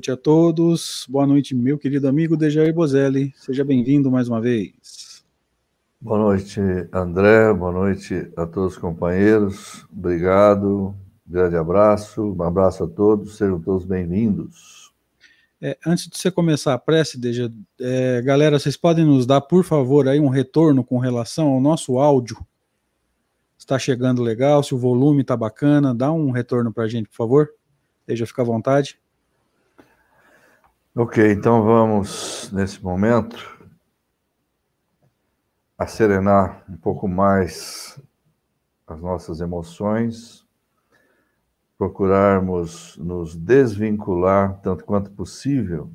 Boa noite a todos. Boa noite, meu querido amigo Dejair Bozelli. Seja bem-vindo mais uma vez. Boa noite, André. Boa noite a todos os companheiros. Obrigado. Grande abraço. Um abraço a todos. Sejam todos bem-vindos. É, antes de você começar a prece, Deja, é, galera, vocês podem nos dar, por favor, aí um retorno com relação ao nosso áudio? Está chegando legal? Se o volume está bacana, dá um retorno para a gente, por favor. Deja, fica à vontade. Ok, então vamos, nesse momento, a um pouco mais as nossas emoções, procurarmos nos desvincular, tanto quanto possível,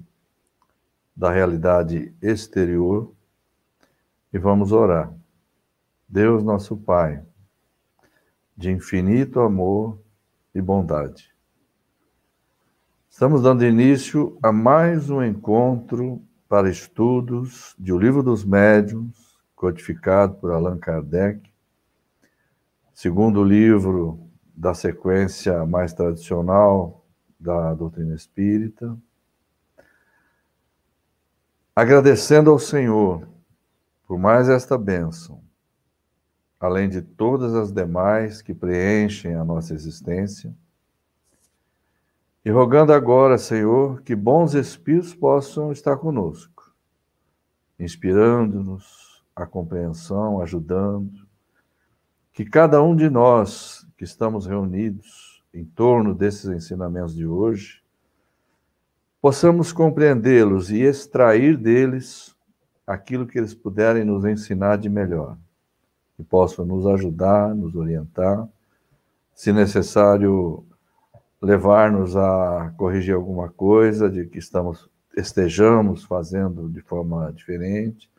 da realidade exterior e vamos orar. Deus, nosso Pai, de infinito amor e bondade Estamos dando início a mais um encontro para estudos de O Livro dos Médiuns, codificado por Allan Kardec, segundo livro da sequência mais tradicional da doutrina espírita. Agradecendo ao Senhor por mais esta bênção, além de todas as demais que preenchem a nossa existência e rogando agora, Senhor, que bons espíritos possam estar conosco, inspirando-nos a compreensão, ajudando, que cada um de nós que estamos reunidos em torno desses ensinamentos de hoje, possamos compreendê-los e extrair deles aquilo que eles puderem nos ensinar de melhor, que possam nos ajudar, nos orientar, se necessário, levar-nos a corrigir alguma coisa, de que estamos estejamos fazendo de forma diferente.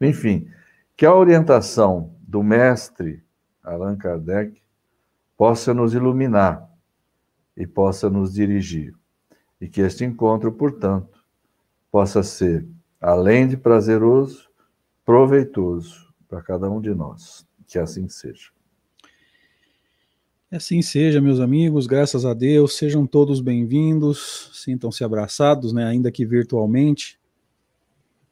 Enfim, que a orientação do mestre Allan Kardec possa nos iluminar e possa nos dirigir. E que este encontro, portanto, possa ser, além de prazeroso, proveitoso para cada um de nós. Que assim seja. Assim seja, meus amigos, graças a Deus, sejam todos bem-vindos, sintam-se abraçados, né, ainda que virtualmente.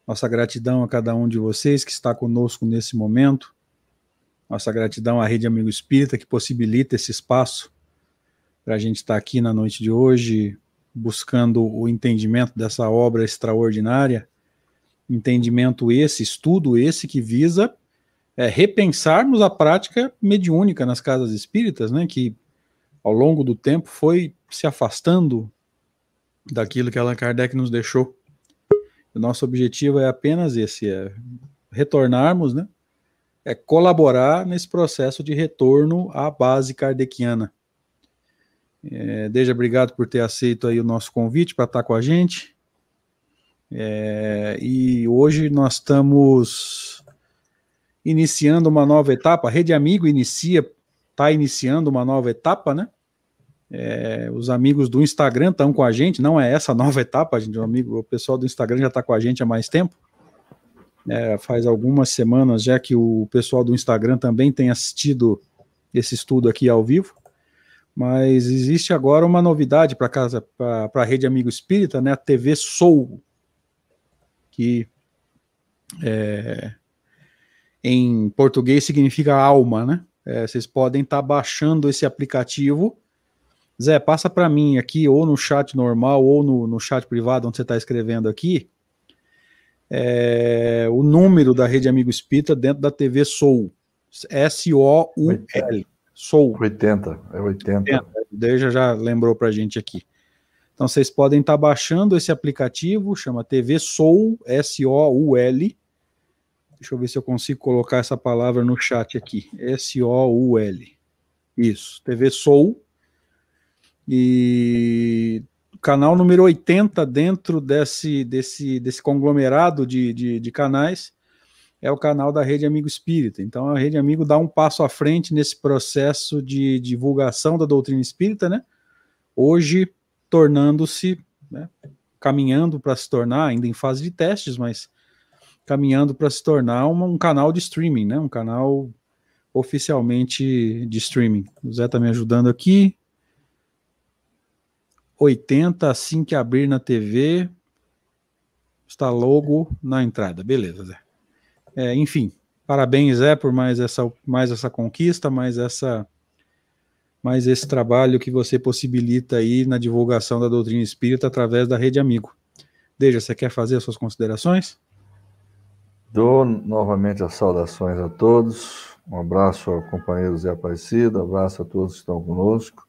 Nossa gratidão a cada um de vocês que está conosco nesse momento. Nossa gratidão à Rede Amigo Espírita que possibilita esse espaço para a gente estar aqui na noite de hoje buscando o entendimento dessa obra extraordinária. Entendimento esse, estudo esse que visa é, repensarmos a prática mediúnica nas casas espíritas, né, que ao longo do tempo foi se afastando daquilo que Allan Kardec nos deixou. O nosso objetivo é apenas esse, é retornarmos, né, é colaborar nesse processo de retorno à base kardeciana. É, Deja, obrigado por ter aceito aí o nosso convite para estar com a gente. É, e hoje nós estamos iniciando uma nova etapa. A Rede Amigo inicia, está iniciando uma nova etapa, né? É, os amigos do Instagram estão com a gente, não é essa nova etapa, gente, o, amigo, o pessoal do Instagram já está com a gente há mais tempo. É, faz algumas semanas já que o pessoal do Instagram também tem assistido esse estudo aqui ao vivo. Mas existe agora uma novidade para casa, para a rede Amigo Espírita, né? A TV Soul, que é, em português significa alma, né? É, vocês podem estar tá baixando esse aplicativo. Zé, passa para mim aqui, ou no chat normal, ou no, no chat privado, onde você está escrevendo aqui, é, o número da Rede Amigo Espírita dentro da TV Soul. S-O-U-L. Soul. 80, é 80. 80. Deja já lembrou para a gente aqui. Então vocês podem estar tá baixando esse aplicativo, chama TV Soul, S-O-U-L, Deixa eu ver se eu consigo colocar essa palavra no chat aqui. S-O-U-L. Isso, TV Soul. E canal número 80 dentro desse, desse, desse conglomerado de, de, de canais é o canal da Rede Amigo Espírita. Então a Rede Amigo dá um passo à frente nesse processo de divulgação da doutrina espírita, né? Hoje tornando-se, né, caminhando para se tornar, ainda em fase de testes, mas caminhando para se tornar uma, um canal de streaming, né? Um canal oficialmente de streaming. O Zé está me ajudando aqui. 80 assim que abrir na TV. Está logo na entrada. Beleza, Zé. É, enfim, parabéns, Zé, por mais essa, mais essa conquista, mais essa mais esse trabalho que você possibilita aí na divulgação da doutrina espírita através da Rede Amigo. Deja, você quer fazer as suas considerações? Dou novamente as saudações a todos. Um abraço ao companheiro Zé Aparecido, um abraço a todos que estão conosco.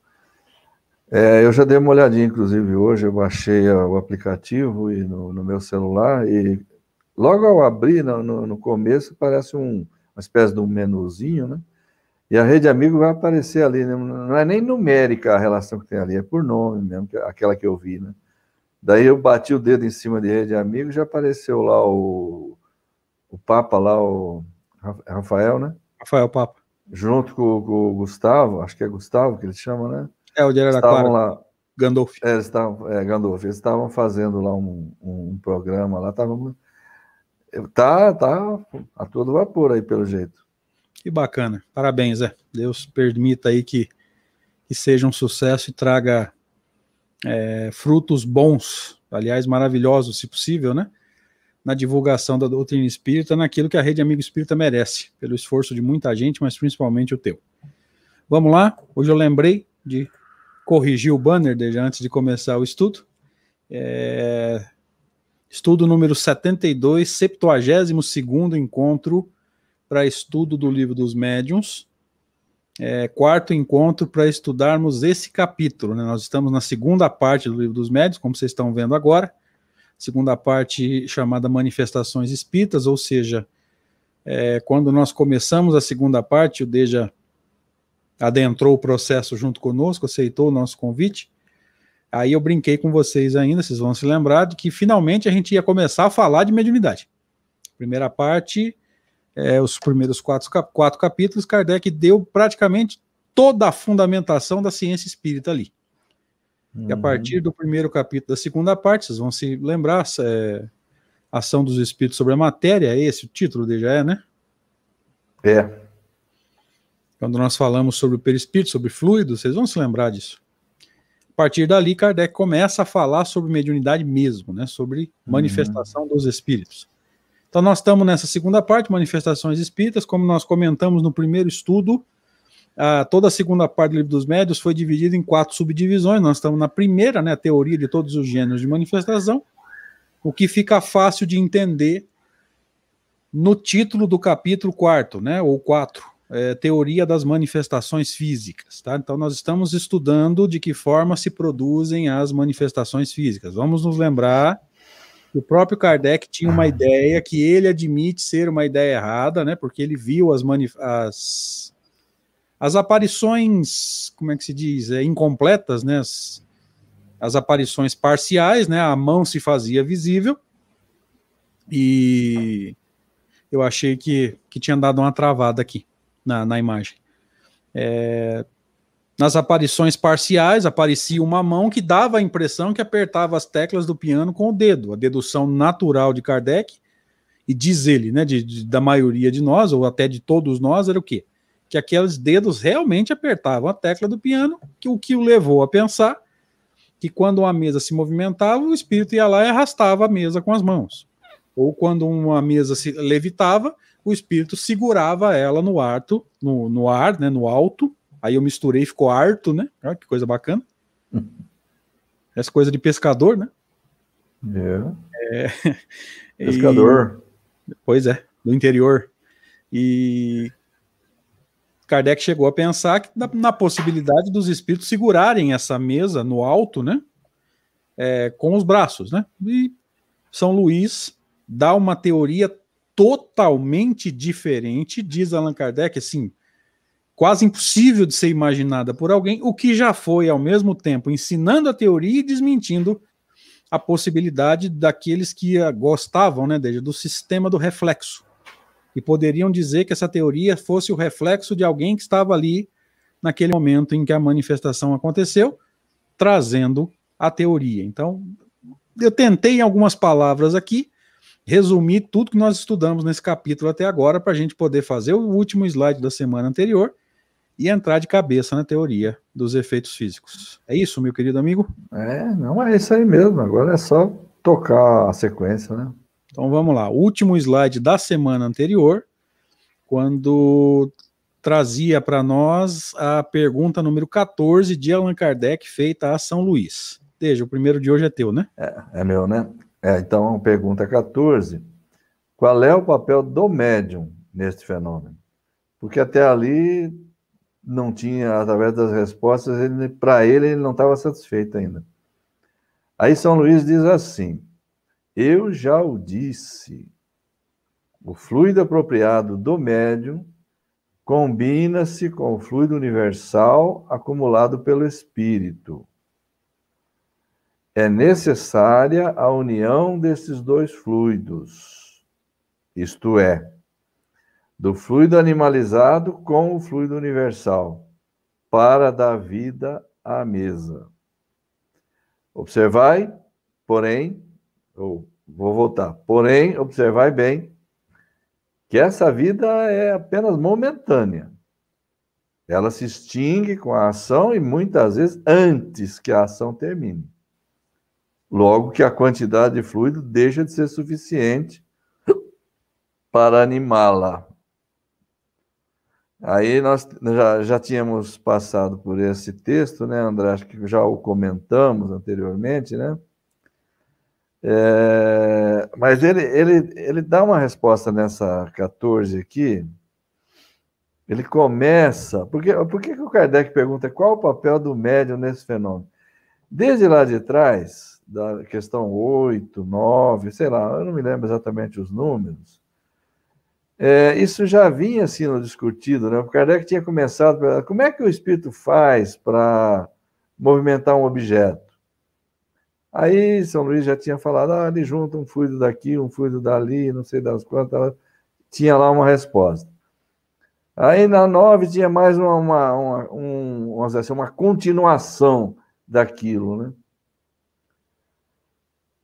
É, eu já dei uma olhadinha, inclusive, hoje, eu baixei o aplicativo e no, no meu celular e logo ao abrir, no, no, no começo, parece um, uma espécie de um menuzinho, né? E a rede amigo vai aparecer ali, né? não é nem numérica a relação que tem ali, é por nome mesmo, aquela que eu vi, né? Daí eu bati o dedo em cima de rede amigo, já apareceu lá o, o Papa lá, o Rafael, né? Rafael Papa. Junto com, com o Gustavo, acho que é Gustavo que ele chama, né? É, o de Araraquara. lá, Gandolf. É, eles estavam, é, Gandolf, eles estavam fazendo lá um, um, programa lá, estavam... Tá, tá a todo vapor aí, pelo jeito. Que bacana. Parabéns, Zé. Deus permita aí que, que seja um sucesso e traga é, frutos bons, aliás, maravilhosos, se possível, né? Na divulgação da doutrina espírita, naquilo que a Rede Amigo Espírita merece, pelo esforço de muita gente, mas principalmente o teu. Vamos lá, hoje eu lembrei de corrigir o banner desde antes de começar o estudo. É, estudo número 72, 72 encontro para estudo do livro dos médiuns. É, quarto encontro para estudarmos esse capítulo. Né? Nós estamos na segunda parte do livro dos médiuns, como vocês estão vendo agora. Segunda parte chamada Manifestações Espíritas, ou seja, é, quando nós começamos a segunda parte, o Deja adentrou o processo junto conosco, aceitou o nosso convite. Aí eu brinquei com vocês ainda, vocês vão se lembrar de que finalmente a gente ia começar a falar de mediunidade. Primeira parte é, os primeiros quatro, quatro capítulos, Kardec deu praticamente toda a fundamentação da ciência espírita ali. Uhum. E a partir do primeiro capítulo da segunda parte, vocês vão se lembrar, é, Ação dos Espíritos sobre a Matéria, é esse o título dele já é, né? É. Quando nós falamos sobre o perispírito, sobre fluidos, vocês vão se lembrar disso. A partir dali, Kardec começa a falar sobre mediunidade mesmo, né? Sobre manifestação uhum. dos espíritos. Então, nós estamos nessa segunda parte, manifestações espíritas, como nós comentamos no primeiro estudo, ah, toda a segunda parte do livro dos médios foi dividida em quatro subdivisões. Nós estamos na primeira, né, teoria de todos os gêneros de manifestação, o que fica fácil de entender no título do capítulo quarto, né, ou quatro, é, teoria das manifestações físicas. Tá? Então, nós estamos estudando de que forma se produzem as manifestações físicas. Vamos nos lembrar o próprio Kardec tinha uma ideia que ele admite ser uma ideia errada, né? Porque ele viu as, as, as aparições, como é que se diz, é, incompletas, né? As, as aparições parciais, né? A mão se fazia visível e eu achei que, que tinha dado uma travada aqui na, na imagem. É, nas aparições parciais, aparecia uma mão que dava a impressão que apertava as teclas do piano com o dedo. A dedução natural de Kardec, e diz ele, né, de, de, da maioria de nós, ou até de todos nós, era o quê? Que aqueles dedos realmente apertavam a tecla do piano, que o que o levou a pensar que quando uma mesa se movimentava, o espírito ia lá e arrastava a mesa com as mãos. Ou quando uma mesa se levitava, o espírito segurava ela no, arto, no, no ar, né, no alto, Aí eu misturei e ficou harto, né? Olha que coisa bacana. Essa coisa de pescador, né? É. é. Pescador. E... Pois é, do interior. E Kardec chegou a pensar que na, na, possibilidade dos espíritos segurarem essa mesa no alto, né? É, com os braços, né? E São Luís dá uma teoria totalmente diferente, diz Allan Kardec, assim, quase impossível de ser imaginada por alguém, o que já foi ao mesmo tempo ensinando a teoria e desmentindo a possibilidade daqueles que gostavam, né, do sistema do reflexo. E poderiam dizer que essa teoria fosse o reflexo de alguém que estava ali naquele momento em que a manifestação aconteceu, trazendo a teoria. Então, eu tentei em algumas palavras aqui resumir tudo que nós estudamos nesse capítulo até agora para a gente poder fazer o último slide da semana anterior e entrar de cabeça na teoria dos efeitos físicos. É isso, meu querido amigo? É, não é isso aí mesmo. Agora é só tocar a sequência, né? Então vamos lá. Último slide da semana anterior, quando trazia para nós a pergunta número 14 de Allan Kardec, feita a São Luís. Veja, o primeiro de hoje é teu, né? É, é meu, né? É, então, pergunta 14. Qual é o papel do médium neste fenômeno? Porque até ali não tinha, através das respostas, para ele, ele não estava satisfeito ainda. Aí São Luís diz assim: Eu já o disse, o fluido apropriado do médium combina-se com o fluido universal acumulado pelo espírito. É necessária a união desses dois fluidos, isto é, do fluido animalizado com o fluido universal, para dar vida à mesa. Observai, porém, ou vou voltar, porém, observai bem que essa vida é apenas momentânea. Ela se extingue com a ação e muitas vezes antes que a ação termine. Logo que a quantidade de fluido deixa de ser suficiente para animá-la. Aí nós já, já tínhamos passado por esse texto, né, André? Acho que já o comentamos anteriormente, né? É, mas ele, ele, ele dá uma resposta nessa 14 aqui. Ele começa. Porque, por que, o Kardec pergunta qual o papel do médium nesse fenômeno? Desde lá de trás, da questão 8, 9, sei lá, eu não me lembro exatamente os números, é, isso já vinha sendo discutido, né? O Kardec tinha começado, como é que o espírito faz para movimentar um objeto? Aí São Luís já tinha falado, ah, ele junta um fluido daqui, um fluido dali, não sei das quantas, tinha lá uma resposta. Aí na 9 tinha mais uma, uma, uma, um, vamos dizer assim, uma continuação daquilo, né?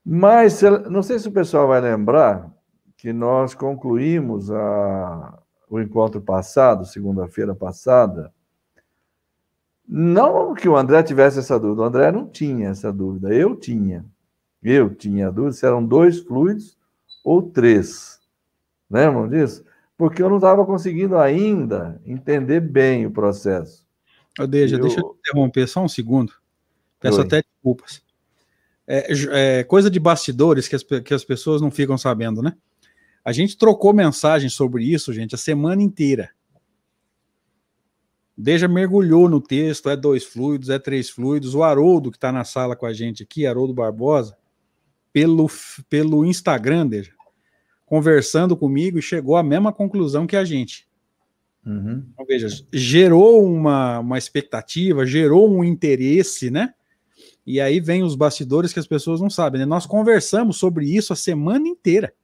Mas, não sei se o pessoal vai lembrar, que nós concluímos a, o encontro passado, segunda-feira passada, não que o André tivesse essa dúvida, o André não tinha essa dúvida, eu tinha. Eu tinha a dúvida se eram dois fluidos ou três. Lembram disso? Porque eu não estava conseguindo ainda entender bem o processo. Odeja, eu... deixa eu interromper só um segundo. Peço Oi. até desculpas. É, é, coisa de bastidores que as, que as pessoas não ficam sabendo, né? A gente trocou mensagem sobre isso, gente, a semana inteira. Deja mergulhou no texto, é dois fluidos, é três fluidos. O Haroldo, que está na sala com a gente aqui, Haroldo Barbosa, pelo, pelo Instagram, Deja, conversando comigo e chegou à mesma conclusão que a gente. Uhum. Então, veja, gerou uma, uma expectativa, gerou um interesse, né? E aí vem os bastidores que as pessoas não sabem, né? Nós conversamos sobre isso a semana inteira.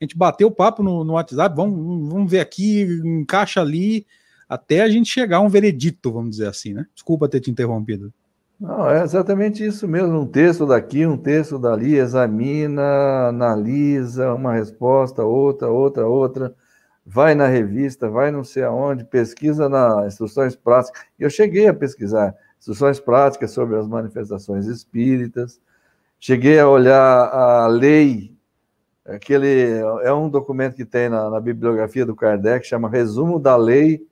A gente bateu o papo no, no WhatsApp, vamos, vamos ver aqui, encaixa ali, até a gente chegar a um veredito, vamos dizer assim, né? Desculpa ter te interrompido. Não, é exatamente isso mesmo. Um texto daqui, um texto dali, examina, analisa uma resposta, outra, outra, outra. Vai na revista, vai não sei aonde, pesquisa nas instruções práticas. Eu cheguei a pesquisar instruções práticas sobre as manifestações espíritas. Cheguei a olhar a lei aquele é um documento que tem na, na bibliografia do Kardec, chama Resumo da Lei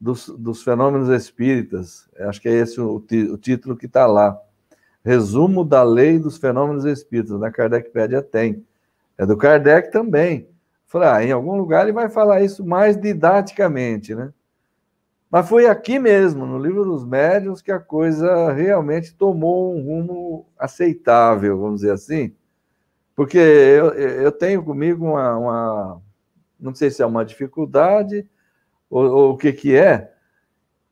dos, dos Fenômenos Espíritas. Acho que é esse o, o título que está lá. Resumo da Lei dos Fenômenos Espíritas. Na Kardecpédia tem. É do Kardec também. Falei, ah, em algum lugar ele vai falar isso mais didaticamente, né? Mas foi aqui mesmo, no livro dos médiuns, que a coisa realmente tomou um rumo aceitável, vamos dizer assim porque eu, eu tenho comigo uma, uma, não sei se é uma dificuldade ou, ou o que, que é,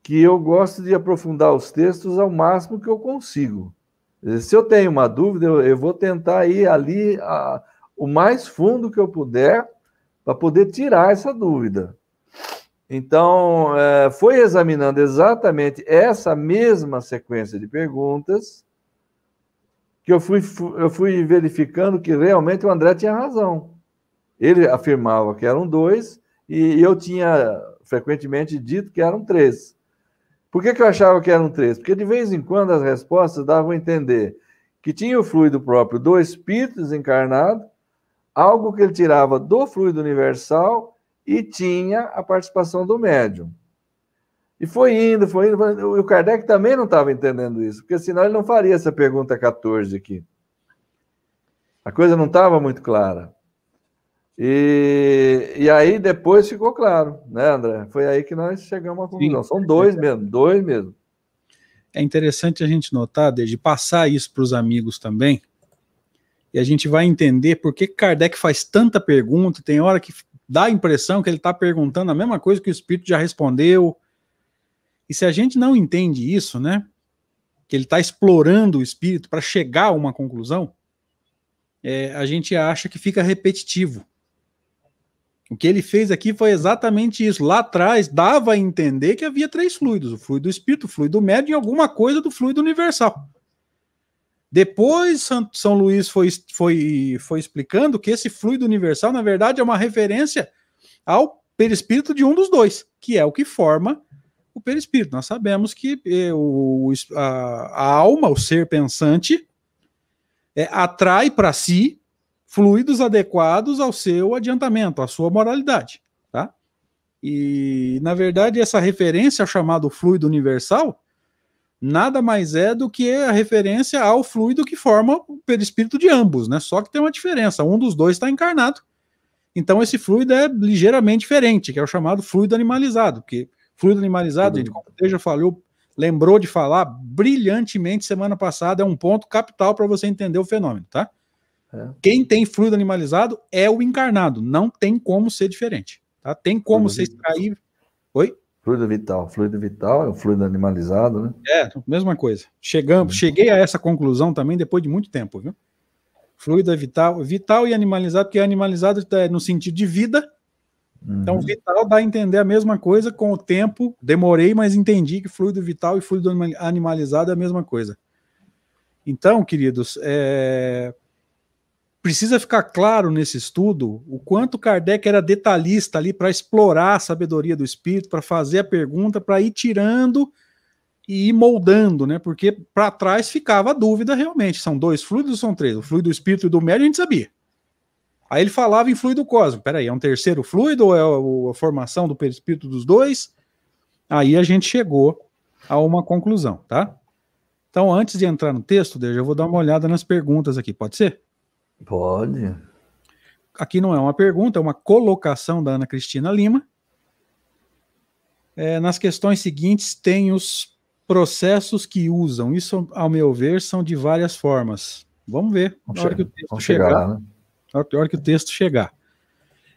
que eu gosto de aprofundar os textos ao máximo que eu consigo. Se eu tenho uma dúvida, eu, eu vou tentar ir ali a, o mais fundo que eu puder para poder tirar essa dúvida. Então, é, foi examinando exatamente essa mesma sequência de perguntas que eu fui, eu fui verificando que realmente o André tinha razão. Ele afirmava que eram dois e eu tinha frequentemente dito que eram três. Por que, que eu achava que eram três? Porque de vez em quando as respostas davam a entender que tinha o fluido próprio do espírito desencarnado, algo que ele tirava do fluido universal e tinha a participação do médium. E foi indo, foi indo. O Kardec também não estava entendendo isso, porque senão ele não faria essa pergunta 14 aqui. A coisa não estava muito clara. E, e aí depois ficou claro, né, André? Foi aí que nós chegamos à conclusão. Sim. São dois mesmo, dois mesmo. É interessante a gente notar, desde passar isso para os amigos também, e a gente vai entender por que Kardec faz tanta pergunta. Tem hora que dá a impressão que ele está perguntando a mesma coisa que o Espírito já respondeu, e se a gente não entende isso, né? Que ele está explorando o espírito para chegar a uma conclusão, é, a gente acha que fica repetitivo. O que ele fez aqui foi exatamente isso. Lá atrás dava a entender que havia três fluidos: o fluido do espírito, o fluido médio e alguma coisa do fluido universal. Depois São Luís foi, foi, foi explicando que esse fluido universal, na verdade, é uma referência ao perispírito de um dos dois, que é o que forma o perispírito. Nós sabemos que eh, o, a, a, alma, o ser pensante, é, atrai para si fluidos adequados ao seu adiantamento, à sua moralidade. Tá? E, na verdade, essa referência ao chamado fluido universal nada mais é do que a referência ao fluido que forma o perispírito de ambos, né? Só que tem uma diferença, um dos dois está encarnado. Então esse fluido é ligeiramente diferente, que é o chamado fluido animalizado, que Fluido animalizado, uhum. gente, como o já falou, lembrou de falar brilhantemente semana passada, é um ponto capital para você entender o fenômeno, tá? É. Quem tem fluido animalizado é o encarnado, não tem como ser diferente, tá? Tem como você extrair. Oi? Fluido vital. Fluido vital é o fluido animalizado, né? É, mesma coisa. Chegamos, uhum. cheguei a essa conclusão também depois de muito tempo, viu? Fluido é vital, vital e animalizado, porque animalizado é no sentido de vida, então, uhum. vital dá a entender a mesma coisa com o tempo. Demorei, mas entendi que fluido vital e fluido animalizado é a mesma coisa. Então, queridos, é... precisa ficar claro nesse estudo o quanto Kardec era detalhista ali para explorar a sabedoria do espírito, para fazer a pergunta, para ir tirando e ir moldando, né? Porque para trás ficava a dúvida realmente: são dois fluidos ou são três? O fluido do espírito e do médio a gente sabia. Aí ele falava em fluido cósmico. Peraí, é um terceiro fluido ou é a formação do perispírito dos dois? Aí a gente chegou a uma conclusão, tá? Então, antes de entrar no texto, eu vou dar uma olhada nas perguntas aqui, pode ser? Pode. Aqui não é uma pergunta, é uma colocação da Ana Cristina Lima. É, nas questões seguintes, tem os processos que usam. Isso, ao meu ver, são de várias formas. Vamos ver vamos na hora que o texto chegar. chegar né? hora que o texto chegar.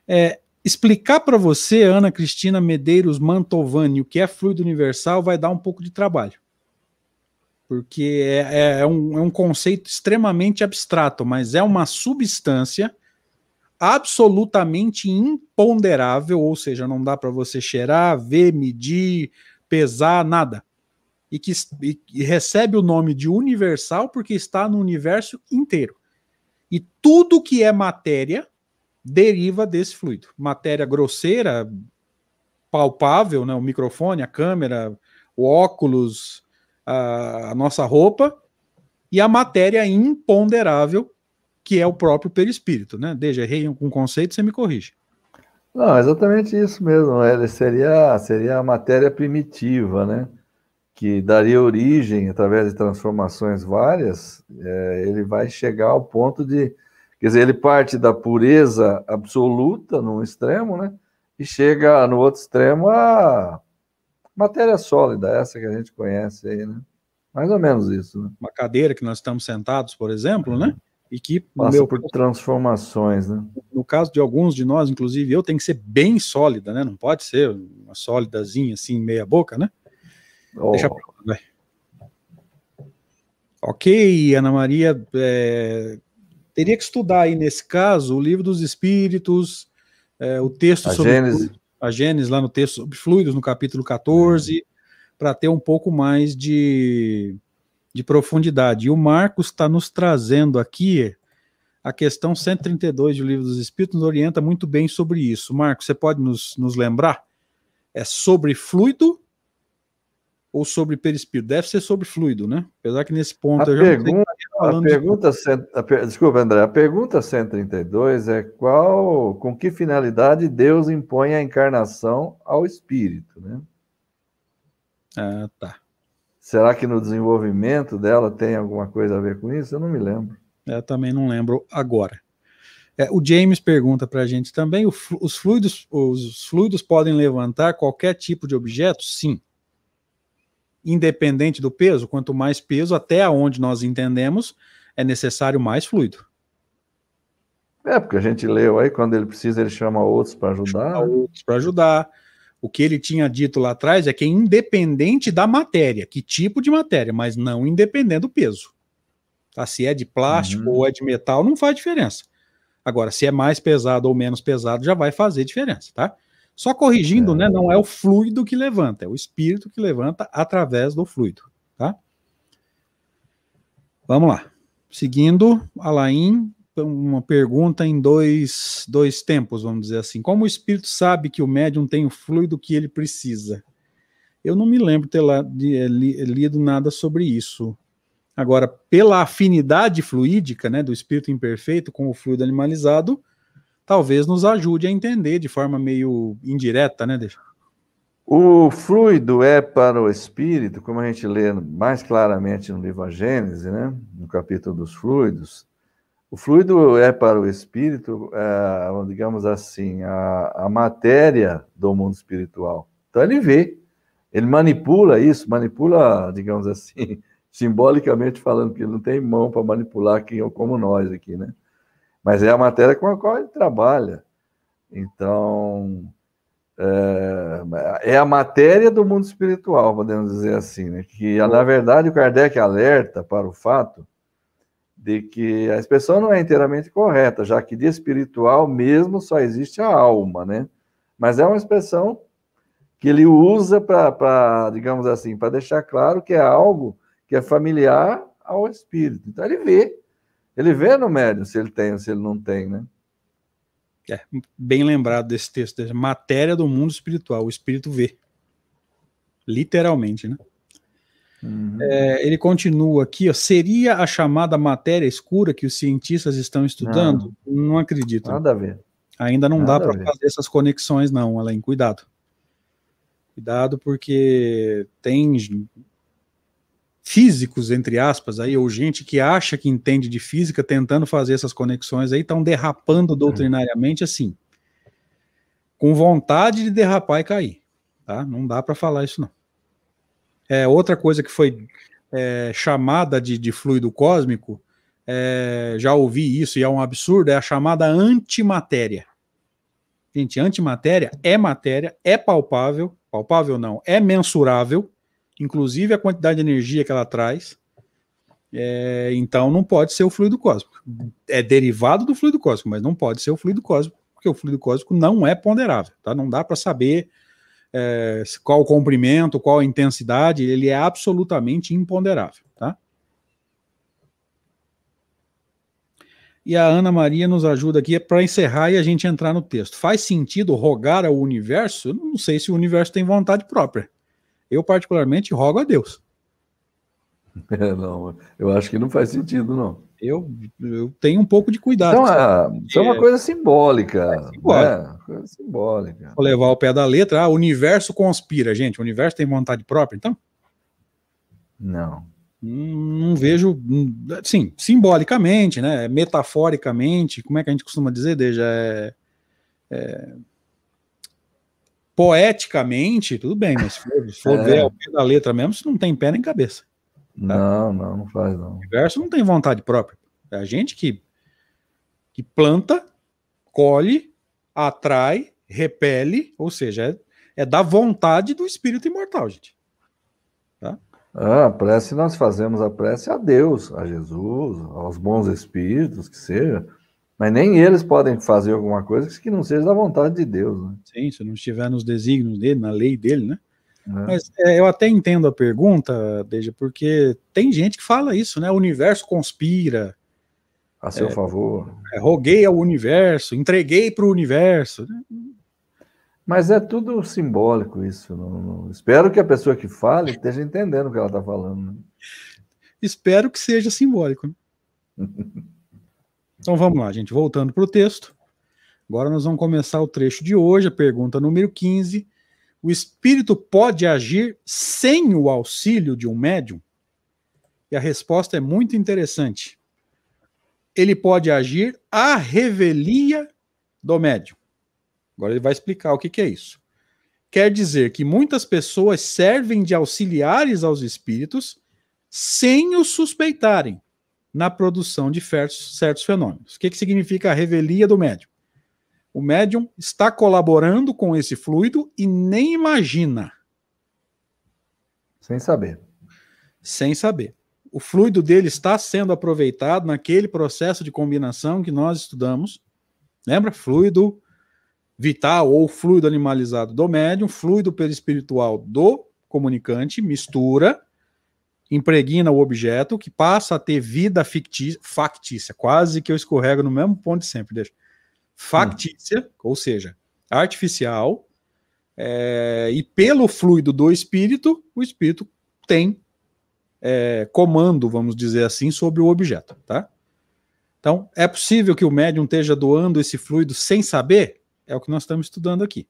É, explicar para você, Ana Cristina Medeiros Mantovani, o que é fluido universal vai dar um pouco de trabalho. Porque é, é, é, um, é um conceito extremamente abstrato, mas é uma substância absolutamente imponderável, ou seja, não dá para você cheirar, ver, medir, pesar, nada. E que e, e recebe o nome de universal porque está no universo inteiro. E tudo que é matéria deriva desse fluido. Matéria grosseira, palpável, né? o microfone, a câmera, o óculos, a, a nossa roupa, e a matéria imponderável, que é o próprio perispírito. Né? Deja, errei um conceito, você me corrige. Não, exatamente isso mesmo. Ele seria, seria a matéria primitiva, né? que daria origem, através de transformações várias, é, ele vai chegar ao ponto de. Quer dizer, ele parte da pureza absoluta, num extremo, né? E chega no outro extremo a matéria sólida, essa que a gente conhece aí, né? Mais ou menos isso, né? Uma cadeira que nós estamos sentados, por exemplo, né? E que passa meu, por transformações, né? No caso de alguns de nós, inclusive eu, tem que ser bem sólida, né? Não pode ser uma sólidazinha assim, meia boca, né? Oh. Deixa pra lá, vai. Ok, Ana Maria, é, teria que estudar aí nesse caso o livro dos Espíritos, é, o texto a sobre Gênesis. A Gênesis, lá no texto sobre fluidos, no capítulo 14, uhum. para ter um pouco mais de, de profundidade. E o Marcos está nos trazendo aqui a questão 132 do livro dos Espíritos, nos orienta muito bem sobre isso. Marcos, você pode nos, nos lembrar? É sobre fluido ou sobre perispírito? Deve ser sobre fluido, né? Apesar que nesse ponto a eu já pergunta, a pergunta per... Desculpa, André. A pergunta 132 é qual, com que finalidade Deus impõe a encarnação ao espírito, né? Ah, tá. Será que no desenvolvimento dela tem alguma coisa a ver com isso? Eu não me lembro. Eu também não lembro agora. É, o James pergunta para a gente também: os fluidos, os fluidos podem levantar qualquer tipo de objeto? Sim independente do peso, quanto mais peso, até onde nós entendemos, é necessário mais fluido. É, porque a gente leu aí, quando ele precisa, ele chama outros para ajudar. Chama outros para ajudar. O que ele tinha dito lá atrás é que é independente da matéria, que tipo de matéria, mas não independente do peso. Tá? Se é de plástico uhum. ou é de metal, não faz diferença. Agora, se é mais pesado ou menos pesado, já vai fazer diferença, tá? Só corrigindo, né, é. né? Não é o fluido que levanta, é o espírito que levanta através do fluido, tá? Vamos lá. Seguindo, Alain, uma pergunta em dois, dois tempos, vamos dizer assim. Como o espírito sabe que o médium tem o fluido que ele precisa? Eu não me lembro ter lá, de, eh, li, lido nada sobre isso. Agora, pela afinidade fluídica né, do espírito imperfeito com o fluido animalizado, talvez nos ajude a entender de forma meio indireta, né, Deixa? O fluido é para o espírito, como a gente lê mais claramente no livro A Gênese, né, no capítulo dos fluidos. O fluido é para o espírito, é, digamos assim, a, a matéria do mundo espiritual. Então ele vê, ele manipula isso, manipula, digamos assim, simbolicamente falando, que ele não tem mão para manipular quem como nós aqui, né? Mas é a matéria com a qual ele trabalha. Então, é, é a matéria do mundo espiritual, podemos dizer assim, né? que na verdade o Kardec alerta para o fato de que a expressão não é inteiramente correta, já que de espiritual mesmo só existe a alma, né? Mas é uma expressão que ele usa para, digamos assim, para deixar claro que é algo que é familiar ao espírito. Então ele vê ele vê no médium se ele tem ou se ele não tem, né? É, bem lembrado desse texto, matéria do mundo espiritual, o espírito vê. Literalmente, né? Uhum. É, ele continua aqui, ó, seria a chamada matéria escura que os cientistas estão estudando? Não, não acredito. Nada a ver. Ainda não Nada dá para fazer essas conexões, não, além. Cuidado. Cuidado, porque tem físicos, entre aspas, aí, ou gente que acha que entende de física, tentando fazer essas conexões aí, estão derrapando doutrinariamente assim, com vontade de derrapar e cair, tá? Não dá para falar isso, não. É, outra coisa que foi é, chamada de, de, fluido cósmico, é, já ouvi isso e é um absurdo, é a chamada antimatéria. Gente, antimatéria é matéria, é palpável, palpável não, é mensurável, inclusive a quantidade de energia que ela traz. É, então não pode ser o fluido cósmico. É derivado do fluido cósmico, mas não pode ser o fluido cósmico, porque o fluido cósmico não é ponderável, tá? Não dá para saber é, qual o comprimento, qual a intensidade, ele é absolutamente imponderável, tá? E a Ana Maria nos ajuda aqui para encerrar e a gente entrar no texto. Faz sentido rogar ao universo? Eu não sei se o universo tem vontade própria. Eu, particularmente, rogo a Deus. É, não, eu acho que não faz sentido, não. Eu, eu tenho um pouco de cuidado. Então, é, isso é uma coisa simbólica. É simbólica. Né? Coisa simbólica. Vou levar o pé da letra. Ah, o universo conspira, gente. O universo tem vontade própria, então? Não. Não, não vejo, sim, simbolicamente, né? Metaforicamente, como é que a gente costuma dizer, Deja? É, é, poeticamente, tudo bem, mas se for, se for é. ver ao pé da letra mesmo, isso não tem pé nem cabeça. Tá? Não, não, não faz não. O universo não tem vontade própria. É a gente que, que planta, colhe, atrai, repele, ou seja, é, é da vontade do espírito imortal, gente. Tá? Ah, a prece nós fazemos a prece a Deus, a Jesus, aos bons espíritos, que seja. Mas nem eles podem fazer alguma coisa que não seja da vontade de Deus. Né? Sim, se não estiver nos desígnios dele, na lei dele, né? É. Mas é, eu até entendo a pergunta, Deja, porque tem gente que fala isso, né? O universo conspira. A seu é, favor. É, roguei ao universo, entreguei para o universo. Mas é tudo simbólico isso. Não, não... Espero que a pessoa que fale esteja entendendo o que ela está falando. Né? Espero que seja simbólico. Né? então vamos lá, gente. Voltando para o texto. Agora nós vamos começar o trecho de hoje, a pergunta número 15. O espírito pode agir sem o auxílio de um médium? E a resposta é muito interessante. Ele pode agir à revelia do médium. Agora ele vai explicar o que, que é isso. Quer dizer que muitas pessoas servem de auxiliares aos espíritos sem os suspeitarem na produção de certos fenômenos. O que, que significa a revelia do médium? O médium está colaborando com esse fluido e nem imagina. Sem saber. Sem saber. O fluido dele está sendo aproveitado naquele processo de combinação que nós estudamos. Lembra? Fluido vital ou fluido animalizado do médium, fluido perispiritual do comunicante, mistura, impregna o objeto, que passa a ter vida fictícia, factícia, quase que eu escorrego no mesmo ponto de sempre, deixa factícia, hum. ou seja, artificial, é, e pelo fluido do espírito, o espírito tem é, comando, vamos dizer assim, sobre o objeto, tá? Então, é possível que o médium esteja doando esse fluido sem saber? É o que nós estamos estudando aqui.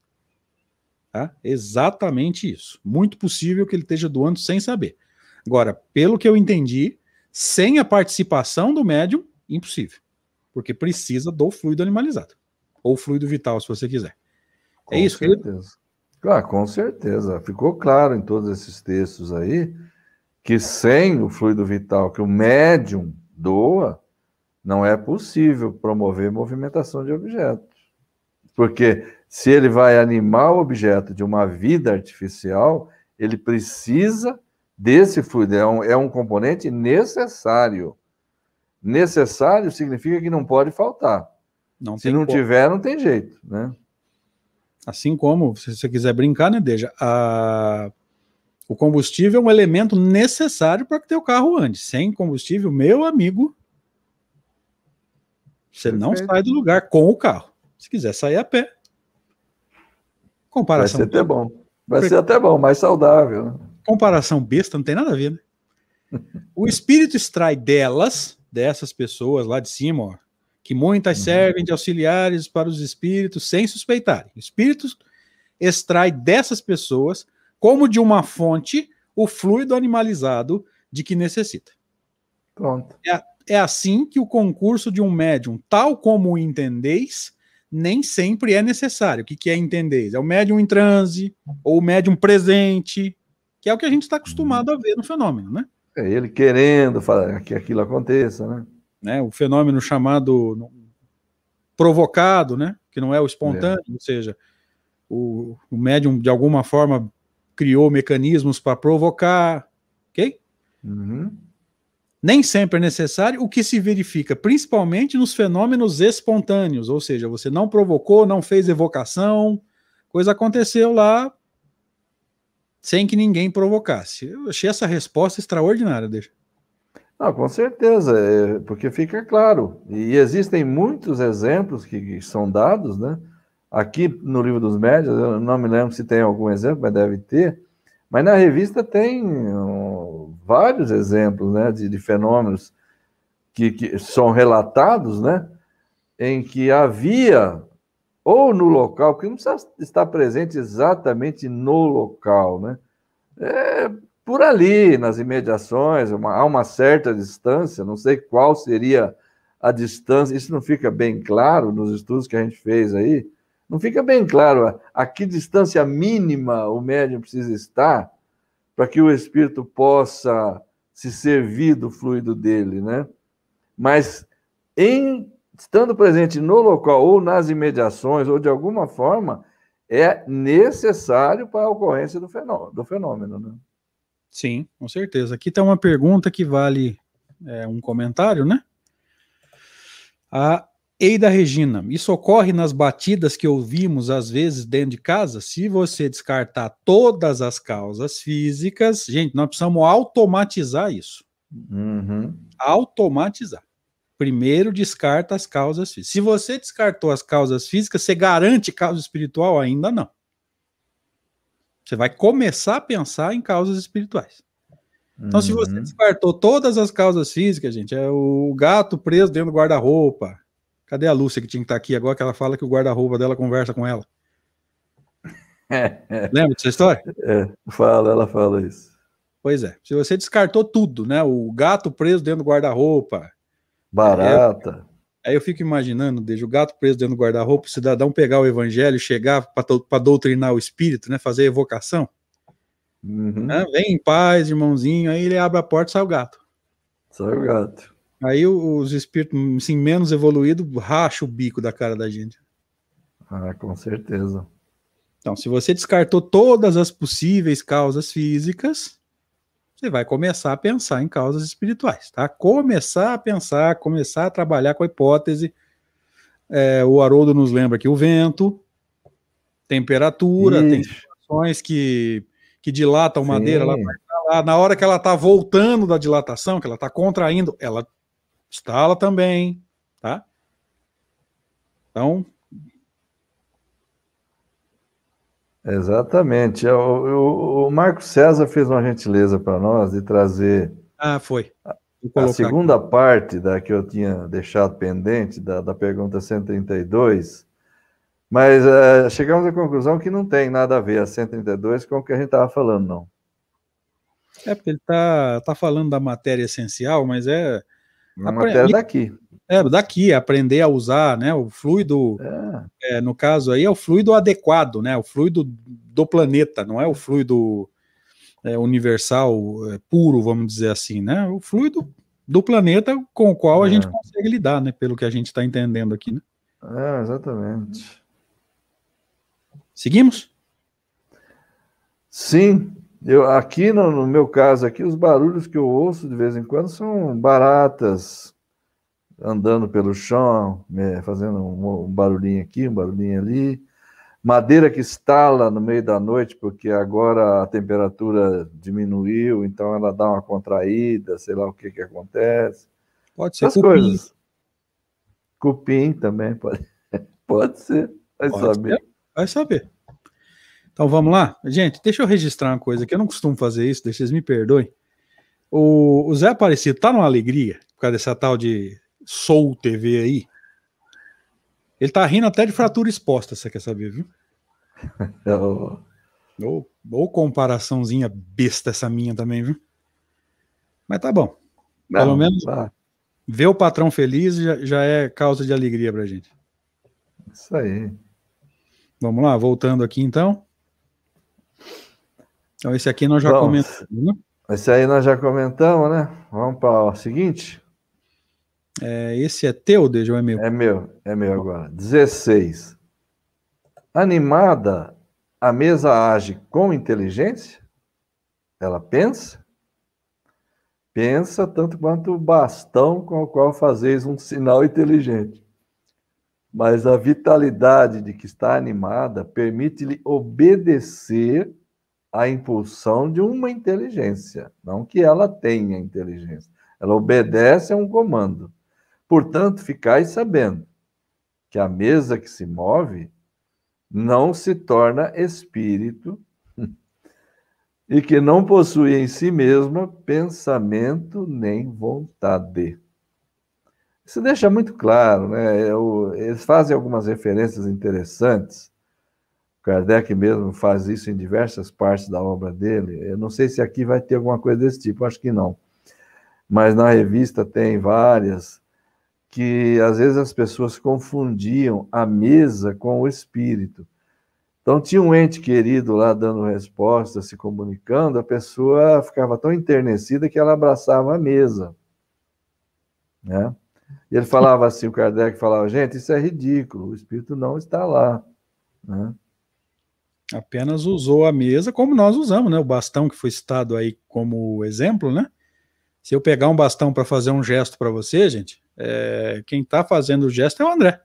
Tá? Exatamente isso. Muito possível que ele esteja doando sem saber. Agora, pelo que eu entendi, sem a participação do médium, impossível. Porque precisa do fluido animalizado ou fluido vital, se você quiser. É com é isso, certeza. Ah, com certeza. Ficou claro em todos esses textos aí que sem o fluido vital que o médium doa, não é possível promover movimentação de objetos. Porque se ele vai animar o objeto de uma vida artificial, ele precisa desse fluido. É um, é um componente necessário. Necessário significa que não pode faltar. Não Se não como. tiver, não tem jeito, né? Assim como, se você quiser brincar, né, Deja, a... o combustível é um elemento necessário para que teu carro ande. Sem combustível, meu amigo, você Perfeito. não sai do lugar com o carro. Se quiser sair a pé. Comparação. Vai ser até bom. Vai ser até bom, mais saudável. Comparação besta, não tem nada a ver, né? o espírito extrai delas, dessas pessoas lá de cima, ó, que muitas uhum. servem de auxiliares para os espíritos sem suspeitarem. Espíritos extrai dessas pessoas, como de uma fonte, o fluido animalizado de que necessita. Pronto. É, é assim que o concurso de um médium, tal como o entendeis, nem sempre é necessário. O que, que é entendeis? É o médium em transe, ou o médium presente, que é o que a gente está acostumado uhum. a ver no fenômeno, né? É ele querendo que aquilo aconteça, né? né, o fenômeno chamado provocado, né, que não é o espontâneo, é. ou seja, o, o médium de alguma forma criou mecanismos para provocar, ok? Uhum. Nem sempre é necessário, o que se verifica principalmente nos fenômenos espontâneos, ou seja, você não provocou, não fez evocação, coisa aconteceu lá sem que ninguém provocasse. Eu achei essa resposta extraordinária, deixa. Não, com certeza, é, porque fica claro. E existem muitos exemplos que, que, são dados, né? Aqui no livro dos médios, eu não me lembro se tem algum exemplo, mas deve ter. Mas na revista tem um, vários exemplos, né, de, de fenômenos que, que são relatados, né, em que havia ou no local, porque não precisa estar presente exatamente no local, né? É, por ali, nas imediações, uma, há uma certa distância, não sei qual seria a distância, isso não fica bem claro nos estudos que a gente fez aí, não fica bem claro a, a que distância mínima o médium precisa estar para que o espírito possa se servir do fluido dele, né? Mas em estando presente no local ou nas imediações ou de alguma forma é necessário para a ocorrência do fenômeno, do fenômeno né? Sim, com certeza. Aqui tem uma pergunta que vale é, um comentário, né? A Eida Regina, isso ocorre nas batidas que ouvimos às vezes dentro de casa? Se você descartar todas as causas físicas, gente, nós precisamos automatizar isso. Uhum. Automatizar. Primeiro descarta as causas físicas. Se você descartou as causas físicas, você garante causa espiritual? Ainda não. Você vai começar a pensar em causas espirituais. Então, uhum. se você uhum. descartou todas as causas físicas, gente, é o gato preso dentro do guarda-roupa. Cadê a Lúcia que tinha que estar aqui agora que ela fala que o guarda-roupa dela conversa com ela? Lembra dessa história? É, fala, ela fala isso. Pois é. Se você descartou tudo, né? O gato preso dentro do guarda-roupa. Barata. É, aí eu fico imaginando, desde o gato preso dentro do guarda-roupa, o cidadão pegar o evangelho, chegar para doutrinar o espírito, né? Fazer evocação. Uhum. Né, vem em paz, irmãozinho. Aí ele abre a porta e sai o gato. Sai o gato. Aí os espíritos assim, menos evoluídos racham o bico da cara da gente. Ah, com certeza. Então, se você descartou todas as possíveis causas físicas, você vai começar a pensar em causas espirituais, tá? Começar a pensar, começar a trabalhar com a hipótese. É, o Haroldo nos lembra que o vento, temperatura, Ixi. tem situações que, que dilatam Sim. madeira, ela vai lá, na hora que ela está voltando da dilatação, que ela está contraindo, ela estala também, tá? Então, Exatamente. É, o, o, o Marco César fez uma gentileza para nós de trazer. Ah, foi. A, segunda aqui. parte da que eu tinha deixado pendente, da, da pergunta 132, mas uh, chegamos à conclusão que não tem nada a ver a 132 com o que a gente estava falando, não. É, porque ele está tá falando da matéria essencial, mas é. A matéria daqui. É, daqui, aprender a usar, né? O fluido, é. É, no caso aí, é o fluido adequado, né? O fluido do planeta, não é o fluido é, universal é, puro, vamos dizer assim, né? O fluido do planeta com o qual a gente é. consegue lidar, né? Pelo que a gente está entendendo aqui, né? É, exatamente. Seguimos? Sim, eu aqui no, no meu caso aqui, os barulhos que eu ouço de vez em quando são baratas, andando pelo chão, fazendo um, barulhinho aqui, um barulhinho ali. Madeira que estala no meio da noite, porque agora a temperatura diminuiu, então ela dá uma contraída, sei lá o que que acontece. Pode ser Essas cupim. coisas. Cupim também pode, pode ser. Vai pode saber. Ser. Vai saber. Então vamos lá? Gente, deixa eu registrar uma coisa que eu não costumo fazer isso, vocês me perdoem. O, o Zé Aparecido tá numa alegria por causa dessa tal de Soul TV aí. Ele tá rindo até de fratura exposta, você quer saber, viu? ou, ou comparaçãozinha besta essa minha também, viu? Mas tá bom. Pelo Não, menos tá. ver o patrão feliz já, já é causa de alegria pra gente. Isso aí. Vamos lá, voltando aqui então. Então, esse aqui nós já Vamos. comentamos, né? Esse aí nós já comentamos, né? Vamos para o seguinte. É, esse é teu, Deja, ou é meu? É meu, é meu agora. 16. Animada, a mesa age com inteligência? Ela pensa? Pensa tanto quanto o bastão com o qual fazeis um sinal inteligente. Mas a vitalidade de que está animada permite-lhe obedecer à impulsão de uma inteligência, não que ela tenha inteligência. Ela obedece a um comando. Portanto, ficais sabendo que a mesa que se move não se torna espírito e que não possui em si mesma pensamento nem vontade. Isso deixa muito claro, né? Eles fazem algumas referências interessantes. Kardec mesmo faz isso em diversas partes da obra dele. Eu não sei se aqui vai ter alguma coisa desse tipo, acho que não. Mas na revista tem várias que às vezes as pessoas confundiam a mesa com o espírito. Então tinha um ente querido lá dando resposta, se comunicando, a pessoa ficava tão enternecida que ela abraçava a mesa. Né? E ele falava assim, o Kardec falava, gente, isso é ridículo, o espírito não está lá. Né? Apenas usou a mesa como nós usamos, né? O bastão que foi citado aí como exemplo, né? Se eu pegar um bastão para fazer um gesto para você, gente, é, quem está fazendo o gesto é o André,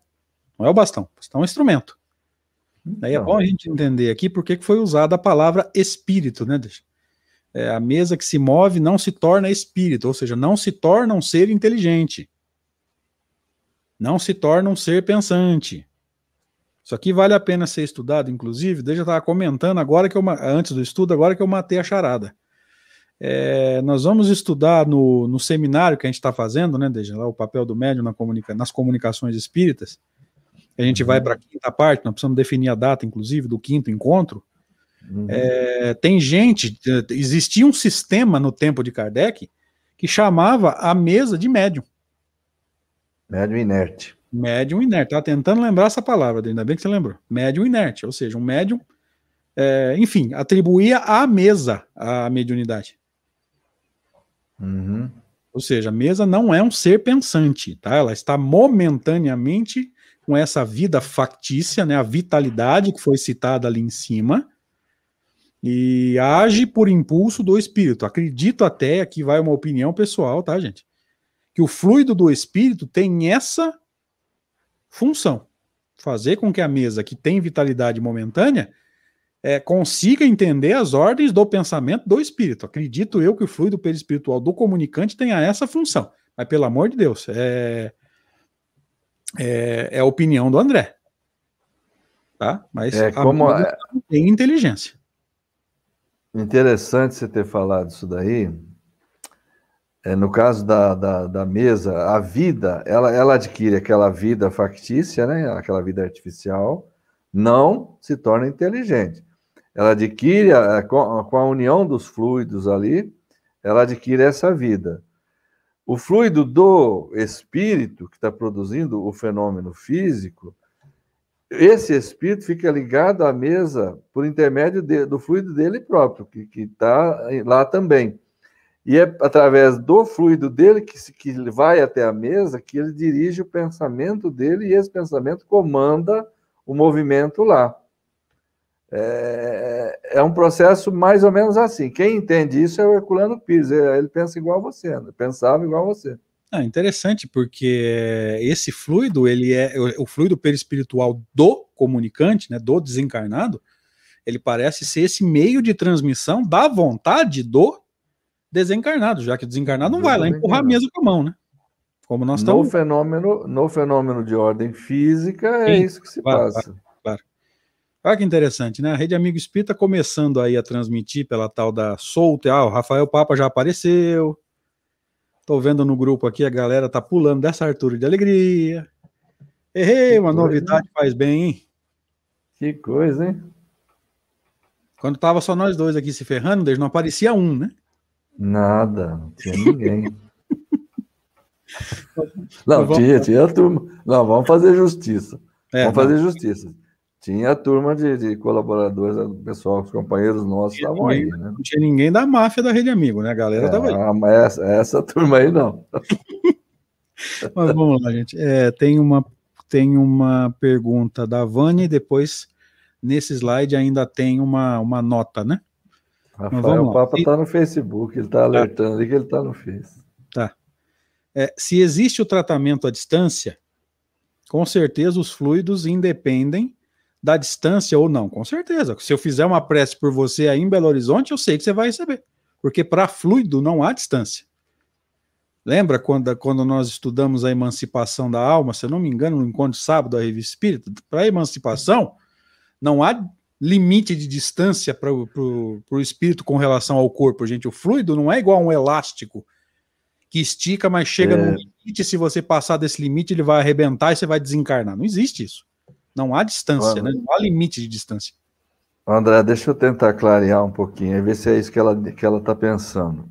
não é o bastão. O bastão é um instrumento. Então. Daí é bom a gente entender aqui por que foi usada a palavra espírito, né? É, a mesa que se move não se torna espírito, ou seja, não se torna um ser inteligente. Não se torna um ser pensante. Isso aqui vale a pena ser estudado, inclusive. Deixa eu estar comentando agora que eu antes do estudo, agora que eu matei a charada. É, nós vamos estudar no, no, seminário que a gente está fazendo, né, desde lá o papel do médium na comunica, nas comunicações espíritas. A gente uhum. vai para a quinta parte, nós precisamos definir a data, inclusive, do quinto encontro. Uhum. É, tem gente, existia um sistema no tempo de Kardec que chamava a mesa de médium. Médium inerte. Médium inerte. Estava tentando lembrar essa palavra, ainda bem que você lembrou. Médium inerte, ou seja, um médium, é, enfim, atribuía à mesa a mediunidade. Uhum. Ou seja, a mesa não é um ser pensante, tá? Ela está momentaneamente com essa vida factícia, né? A vitalidade que foi citada ali em cima e age por impulso do espírito. Acredito até, aqui vai uma opinião pessoal, tá, gente? Que o fluido do espírito tem essa função: fazer com que a mesa que tem vitalidade momentânea é, consiga entender as ordens do pensamento do espírito. Acredito eu que o fluido perispiritual do comunicante tenha essa função. Mas, pelo amor de Deus, é, é, é a opinião do André. Tá? Mas é, como é... tem inteligência. Interessante você ter falado isso daí. É, no caso da, da, da, mesa, a vida, ela, ela adquire aquela vida factícia, né? aquela vida artificial, não se torna inteligente. Ela adquire, a, com, a união dos fluidos ali, ela adquire essa vida. O fluido do espírito, que está produzindo o fenômeno físico, esse espírito fica ligado à mesa por intermédio de, do fluido dele próprio, que está lá também. E é através do fluido dele que, que vai até a mesa que ele dirige o pensamento dele e esse pensamento comanda o movimento lá. É, é um processo mais ou menos assim. Quem entende isso é o Herculano Pires. É, ele pensa igual a você, né? pensava igual a você. Ah, interessante, porque esse fluido, ele é o fluido perispiritual do comunicante, né, do desencarnado, ele parece ser esse meio de transmissão da vontade do desencarnado, já que o desencarnado não vai lá empurrar mesa com a mão, né? Como nós estamos. No fenômeno, no fenômeno de ordem física, é Sim, isso que se claro, passa. Claro. Olha que interessante, né? A Rede Amigo Espírita começando aí a transmitir pela tal da Solta. Ah, o Rafael Papa já apareceu. Tô vendo no grupo aqui, a galera tá pulando dessa altura de alegria. Errei, uma novidade faz bem, hein? Que coisa, hein? Quando tava só nós dois aqui se ferrando, desde não aparecia um, né? Nada, não tinha ninguém. não, tinha, tinha a turma. Não, vamos fazer justiça. É, vamos fazer justiça. Tinha a turma de, de colaboradores, o pessoal, os companheiros nossos estavam aí, né? Não tinha ninguém da máfia da Rede Amigo, né? A galera estava é, aí. Essa, essa turma aí não. Mas vamos lá, gente. É, tem, uma, tem uma pergunta da Vani, depois nesse slide ainda tem uma, uma nota, né? Rafael Papa está no Facebook, ele está alertando tá. ali que ele está no Face. Tá. É, se existe o tratamento à distância, com certeza os fluidos independem da distância ou não. Com certeza. Se eu fizer uma prece por você aí em Belo Horizonte, eu sei que você vai receber. Porque para fluido não há distância. Lembra quando, quando nós estudamos a emancipação da alma, se eu não me engano, no encontro sábado da Revista Espírita? Para a emancipação, não há limite de distância para o espírito com relação ao corpo, gente. O fluido não é igual a um elástico que estica, mas chega é. no limite. Se você passar desse limite, ele vai arrebentar e você vai desencarnar. Não existe isso. Não há distância, né? não há limite de distância. André, deixa eu tentar clarear um pouquinho, ver se é isso que ela está que ela tá pensando.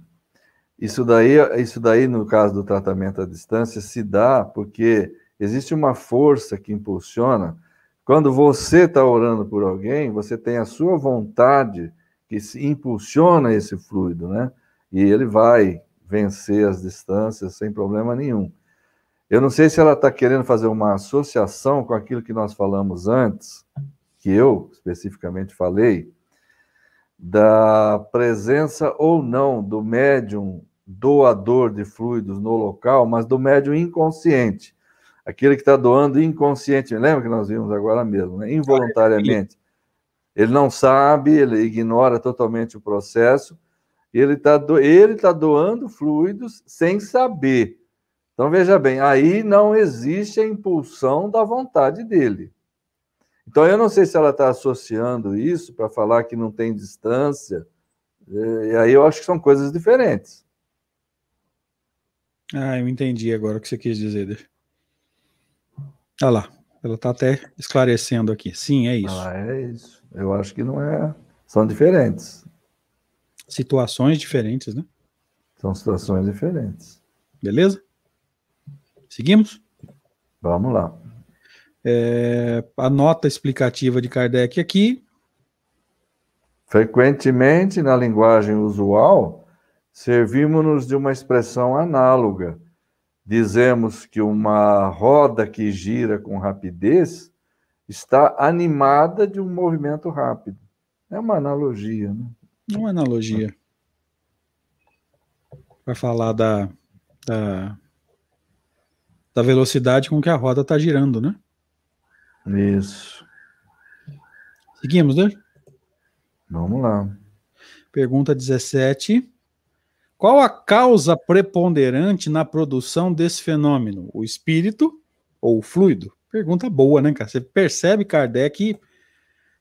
Isso daí, isso daí, no caso do tratamento à distância, se dá porque existe uma força que impulsiona quando você está orando por alguém, você tem a sua vontade que se impulsiona esse fluido, né? E ele vai vencer as distâncias sem problema nenhum. Eu não sei se ela está querendo fazer uma associação com aquilo que nós falamos antes, que eu especificamente falei, da presença ou não do médium doador de fluidos no local, mas do médium inconsciente aquele que está doando inconscientemente, lembra que nós vimos agora mesmo, né? involuntariamente. Ele não sabe, ele ignora totalmente o processo, ele está do, tá doando fluidos sem saber. Então veja bem, aí não existe a impulsão da vontade dele. Então, eu não sei se ela está associando isso para falar que não tem distância, e aí eu acho que são coisas diferentes. Ah, eu entendi agora o que você quis dizer. Olha lá, ela está até esclarecendo aqui. Sim, é isso. Ah, é isso. Eu acho que não é. São diferentes. Situações diferentes, né? São situações diferentes. Beleza? Seguimos? Vamos lá. É, a nota explicativa de Kardec aqui. Frequentemente, na linguagem usual, servimos-nos de uma expressão análoga. Dizemos que uma roda que gira com rapidez está animada de um movimento rápido. É uma analogia, né? Uma analogia. Para falar da, da, da velocidade com que a roda está girando, né? Isso. Seguimos, né? Vamos lá. Pergunta 17. Qual a causa preponderante na produção desse fenômeno? O espírito ou o fluido? Pergunta boa, né, cara? Você percebe Kardec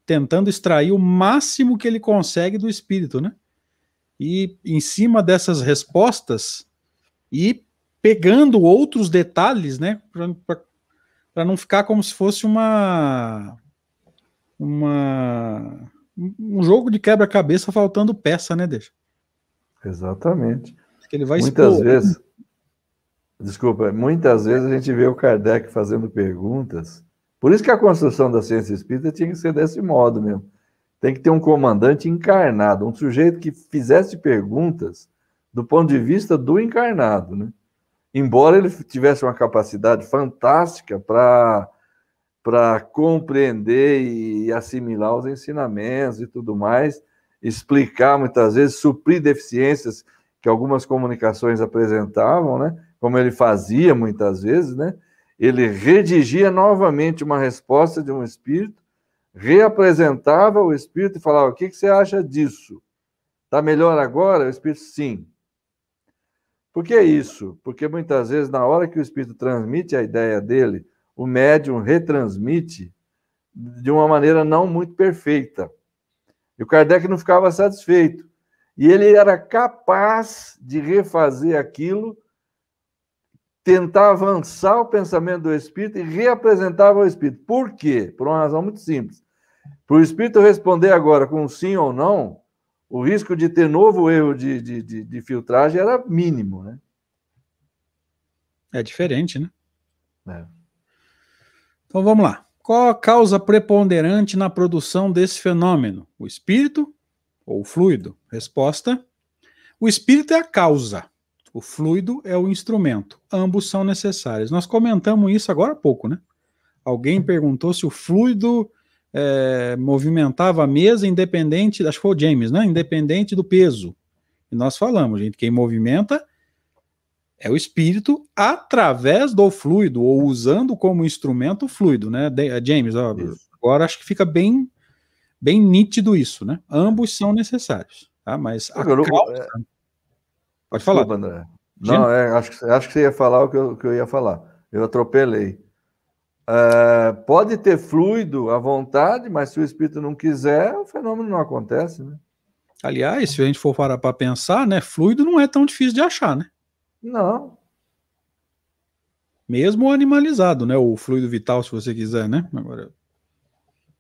tentando extrair o máximo que ele consegue do espírito, né? E em cima dessas respostas e pegando outros detalhes, né, para não ficar como se fosse uma uma um jogo de quebra-cabeça faltando peça, né, deixa? Exatamente. Ele vai muitas expor... vezes, desculpa, muitas vezes a gente vê o Kardec fazendo perguntas. Por isso que a construção da ciência espírita tinha que ser desse modo mesmo. Tem que ter um comandante encarnado, um sujeito que fizesse perguntas do ponto de vista do encarnado, né? Embora ele tivesse uma capacidade fantástica para para compreender e assimilar os ensinamentos e tudo mais, explicar muitas vezes, suprir deficiências que algumas comunicações apresentavam, né? Como ele fazia muitas vezes, né? Ele redigia novamente uma resposta de um espírito, reapresentava o espírito e falava: "O que, que você acha disso? Está melhor agora?" O espírito sim. Por que isso? Porque muitas vezes, na hora que o espírito transmite a ideia dele, o médium retransmite de uma maneira não muito perfeita. E o Kardec não ficava satisfeito. E ele era capaz de refazer aquilo, tentar avançar o pensamento do espírito e reapresentava o espírito. Por quê? Por uma razão muito simples. Para o espírito responder agora com sim ou não, o risco de ter novo erro de, de, de, de filtragem era mínimo, né? É diferente, né? É. Então vamos lá. Qual a causa preponderante na produção desse fenômeno? O espírito ou o fluido? Resposta: o espírito é a causa, o fluido é o instrumento. Ambos são necessários. Nós comentamos isso agora há pouco, né? Alguém perguntou se o fluido é, movimentava a mesa independente, acho que foi o James, né? Independente do peso. E nós falamos, gente, quem movimenta é o espírito através do fluido, ou usando como instrumento o fluido, né? Eh, James, ó, agora acho que fica bem, bem nítido isso, né? Ambos são necessários, tá? Mas a causa... É... Pode falar. Desculpa, André. Não, é, acho, que, acho que você ia falar o que eu, que eu ia falar. Eu atropelei. É, pode ter fluido à vontade, mas se o espírito não quiser, o fenômeno não acontece, né? Aliás, se a gente for parar para pensar, né, fluido não é tão difícil de achar, né? Não. Mesmo animalizado, né? O fluido vital, se você quiser, né? Agora,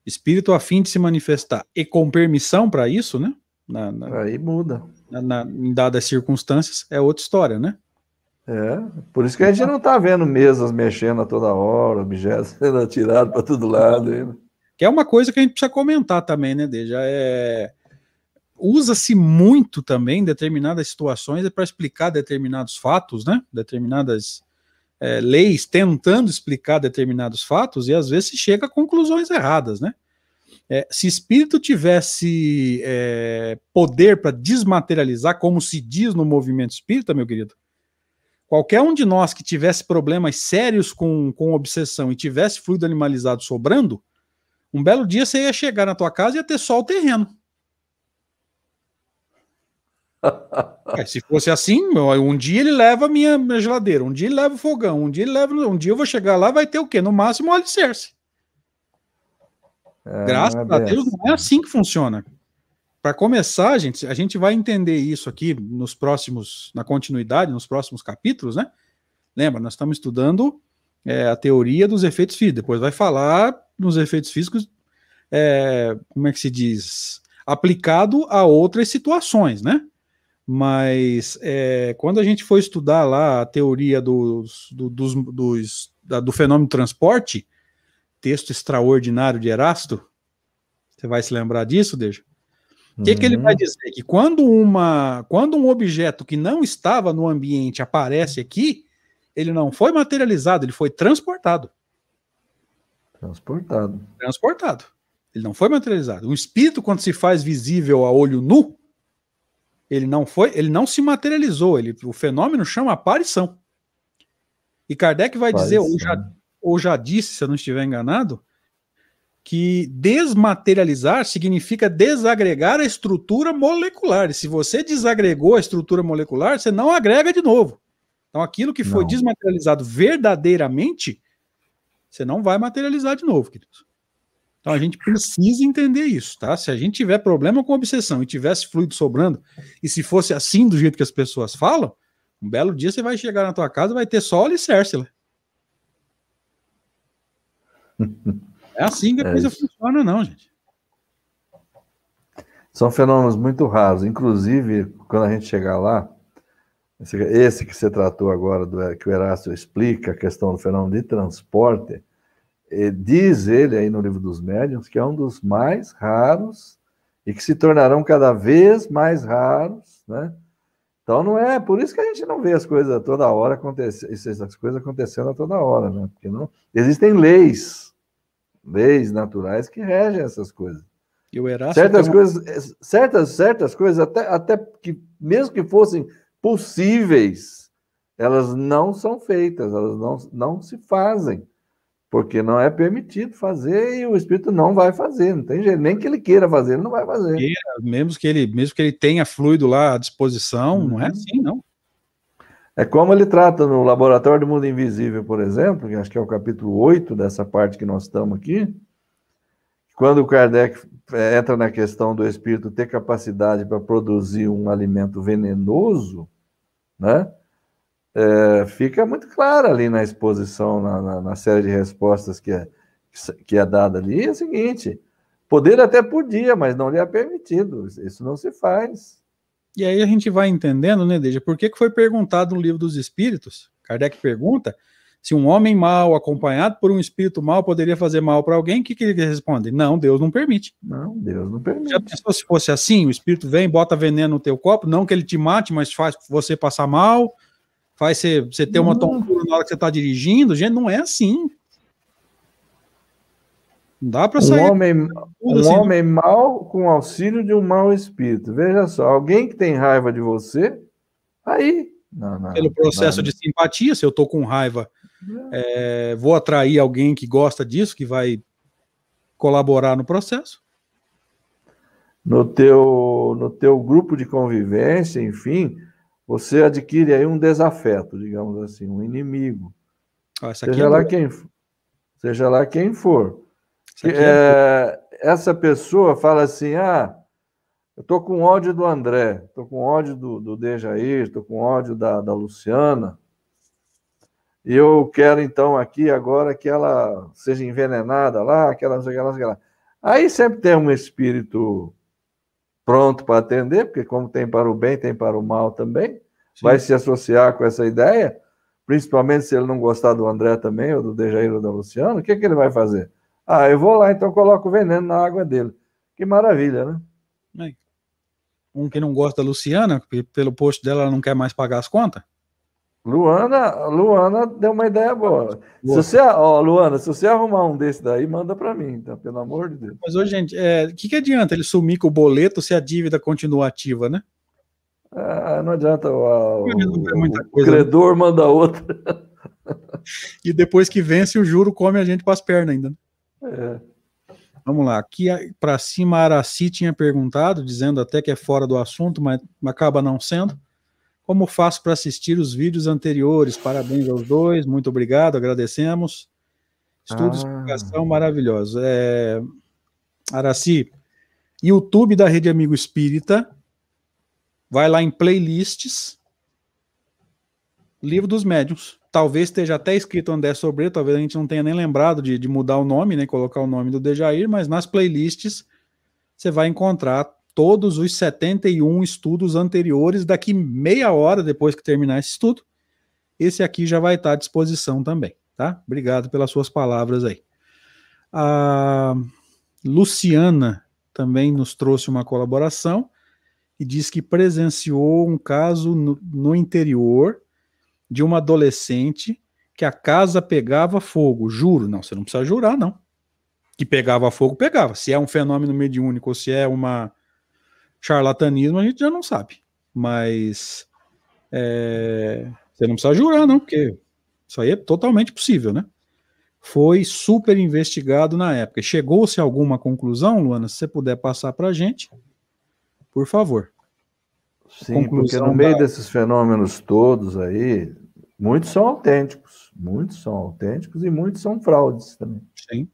espírito a fim de se manifestar e com permissão para isso, né? Na, na, Aí muda. Na, em dadas circunstâncias, é outra história, né? É, por isso que a gente não está vendo mesas mexendo a toda hora, objetos sendo atirados para todo lado. Que é uma coisa que a gente precisa comentar também, né, Deja? É usa-se muito também determinadas situações para explicar determinados fatos, né? Determinadas é, leis tentando explicar determinados fatos e às vezes se chega a conclusões erradas, né? É, se espírito tivesse é, poder para desmaterializar, como se diz no movimento espírita, meu querido, qualquer um de nós que tivesse problemas sérios com, com obsessão e tivesse fluido animalizado sobrando, um belo dia você ia chegar na tua casa e ia ter só o terreno. É, se fosse assim, um dia ele leva a minha, minha, geladeira, um dia ele leva o fogão, um dia ele leva. Um dia eu vou chegar lá, vai ter o quê? No máximo o alicerce. É, Graças a Deus, não é assim que funciona. Para começar, gente, a gente vai entender isso aqui nos próximos, na continuidade, nos próximos capítulos, né? Lembra, nós estamos estudando é, a teoria dos efeitos físicos. Depois vai falar nos efeitos físicos, é, como é que se diz? Aplicado a outras situações, né? Mas é, quando a gente foi estudar lá a teoria dos, do, dos, dos, da, do fenômeno transporte, texto extraordinário de Erasto, você vai se lembrar disso, Deja? O que, uhum. que ele vai uhum. dizer? Que quando, uma, quando um objeto que não estava no ambiente aparece aqui, ele não foi materializado, ele foi transportado. Transportado. Transportado. Ele não foi materializado. O espírito, quando se faz visível a olho nu, ele não foi, ele não se materializou. Ele, o fenômeno chama aparição. E Kardec vai aparição. dizer, ou já, ou já disse, se eu não estiver enganado, que desmaterializar significa desagregar a estrutura molecular. E se você desagregou a estrutura molecular, você não agrega de novo. Então, aquilo que foi não. desmaterializado verdadeiramente, você não vai materializar de novo, queridos. Então a gente precisa entender isso, tá? Se a gente tiver problema com obsessão e tivesse fluido sobrando, e se fosse assim do jeito que as pessoas falam, um belo dia você vai chegar na tua casa e vai ter só alicerce lá. É assim que a é coisa isso. funciona, não, gente. São fenômenos muito raros. Inclusive, quando a gente chegar lá, esse que você tratou agora, do, que o Erasto explica, a questão do fenômeno de transporte, diz ele aí no livro dos médiuns que é um dos mais raros e que se tornarão cada vez mais raros, né? Então não é por isso que a gente não vê as coisas toda hora acontecer, essas coisas acontecendo a toda hora, né? Porque não existem leis, leis naturais que regem essas coisas. E o Erasto certas coisas, certas certas coisas até até que mesmo que fossem possíveis, elas não são feitas, elas não, não se fazem porque não é permitido fazer e o espírito não vai fazer, não tem jeito, nem que ele queira fazer, ele não vai fazer. mesmo que ele, mesmo que ele tenha fluido lá à disposição, uhum. não é uhum. assim, não. É como ele trata no Laboratório do Mundo Invisível, por exemplo, que acho que é o capítulo 8 dessa parte que nós estamos aqui, quando o Kardec é, entra na questão do espírito ter capacidade para produzir um alimento venenoso, né? é, fica muito clara ali na exposição, na, na, na, série de respostas que é, que é dada ali, é o seguinte: poder até podia, mas não lhe é permitido, isso não se faz. E aí a gente vai entendendo, né, Deja, por que, que foi perguntado no livro dos Espíritos? Kardec pergunta se um homem mal acompanhado por um espírito mal poderia fazer mal para alguém, o que, que ele responde? Não, Deus não permite. Não, Deus não permite. Já pensou se fosse assim, o espírito vem, bota veneno no teu copo, não que ele te mate, mas faz você passar mal, faz você, você ter uma tontura na hora que você está dirigindo. Gente, não é assim. Não dá para sair. Um homem, um assim. homem mau com auxílio de um mau espírito. Veja só, alguém que tem raiva de você, aí. Não, não, Pelo processo não. de simpatia, se eu estou com raiva, é, vou atrair alguém que gosta disso, que vai colaborar no processo. No teu, no teu grupo de convivência, enfim, você adquire aí um desafeto, digamos assim, um inimigo. Ah, seja, é lá quem, seja lá quem for. É, é... Essa pessoa fala assim: ah, eu estou com ódio do André, estou com ódio do, do Dejair, estou com ódio da, da Luciana. E eu quero, então, aqui agora que ela seja envenenada lá, aquela, aquela, aquela. Aí sempre tem um espírito pronto para atender, porque como tem para o bem, tem para o mal também, Sim. vai se associar com essa ideia, principalmente se ele não gostar do André também, ou do Dejair ou da Luciano, o que, que ele vai fazer? Ah, eu vou lá, então coloco o veneno na água dele. Que maravilha, né? Um que não gosta da Luciana, pelo posto dela ela não quer mais pagar as contas? Luana, Luana deu uma ideia boa. boa. Se você, ó, Luana, se você arrumar um desse daí, manda para mim, tá? Pelo amor de Deus. Mas hoje, gente, o é, que, que adianta ele sumir com o boleto se a dívida continua ativa, né? Ah, não adianta. O, o, o credor né? manda outra. e depois que vence, o juro come a gente para as pernas ainda. É. Vamos lá. Aqui para cima, a Araci tinha perguntado, dizendo até que é fora do assunto, mas acaba não sendo. Como faço para assistir os vídeos anteriores? Parabéns aos dois, muito obrigado, agradecemos. Estudo e ah. explicação maravilhoso. É... Araci, YouTube da Rede Amigo Espírita, vai lá em playlists, Livro dos Médiuns. Talvez esteja até escrito André Sobreiro, talvez a gente não tenha nem lembrado de, de mudar o nome, né, colocar o nome do Dejair, mas nas playlists você vai encontrar todos os 71 estudos anteriores daqui meia hora depois que terminar esse estudo. Esse aqui já vai estar à disposição também, tá? Obrigado pelas suas palavras aí. A Luciana também nos trouxe uma colaboração e diz que presenciou um caso no, no interior de uma adolescente que a casa pegava fogo. Juro, não, você não precisa jurar, não. Que pegava fogo, pegava. Se é um fenômeno mediúnico ou se é uma charlatanismo, a gente já não sabe. Mas é, você não precisa jurar, não, porque isso aí é totalmente possível, né? Foi super investigado na época. Chegou-se a alguma conclusão, Luana? Se você puder passar para a gente, por favor. Sim, conclusão porque no meio da... desses fenômenos todos aí, muitos são autênticos, muitos são autênticos e muitos são fraudes também. Sim.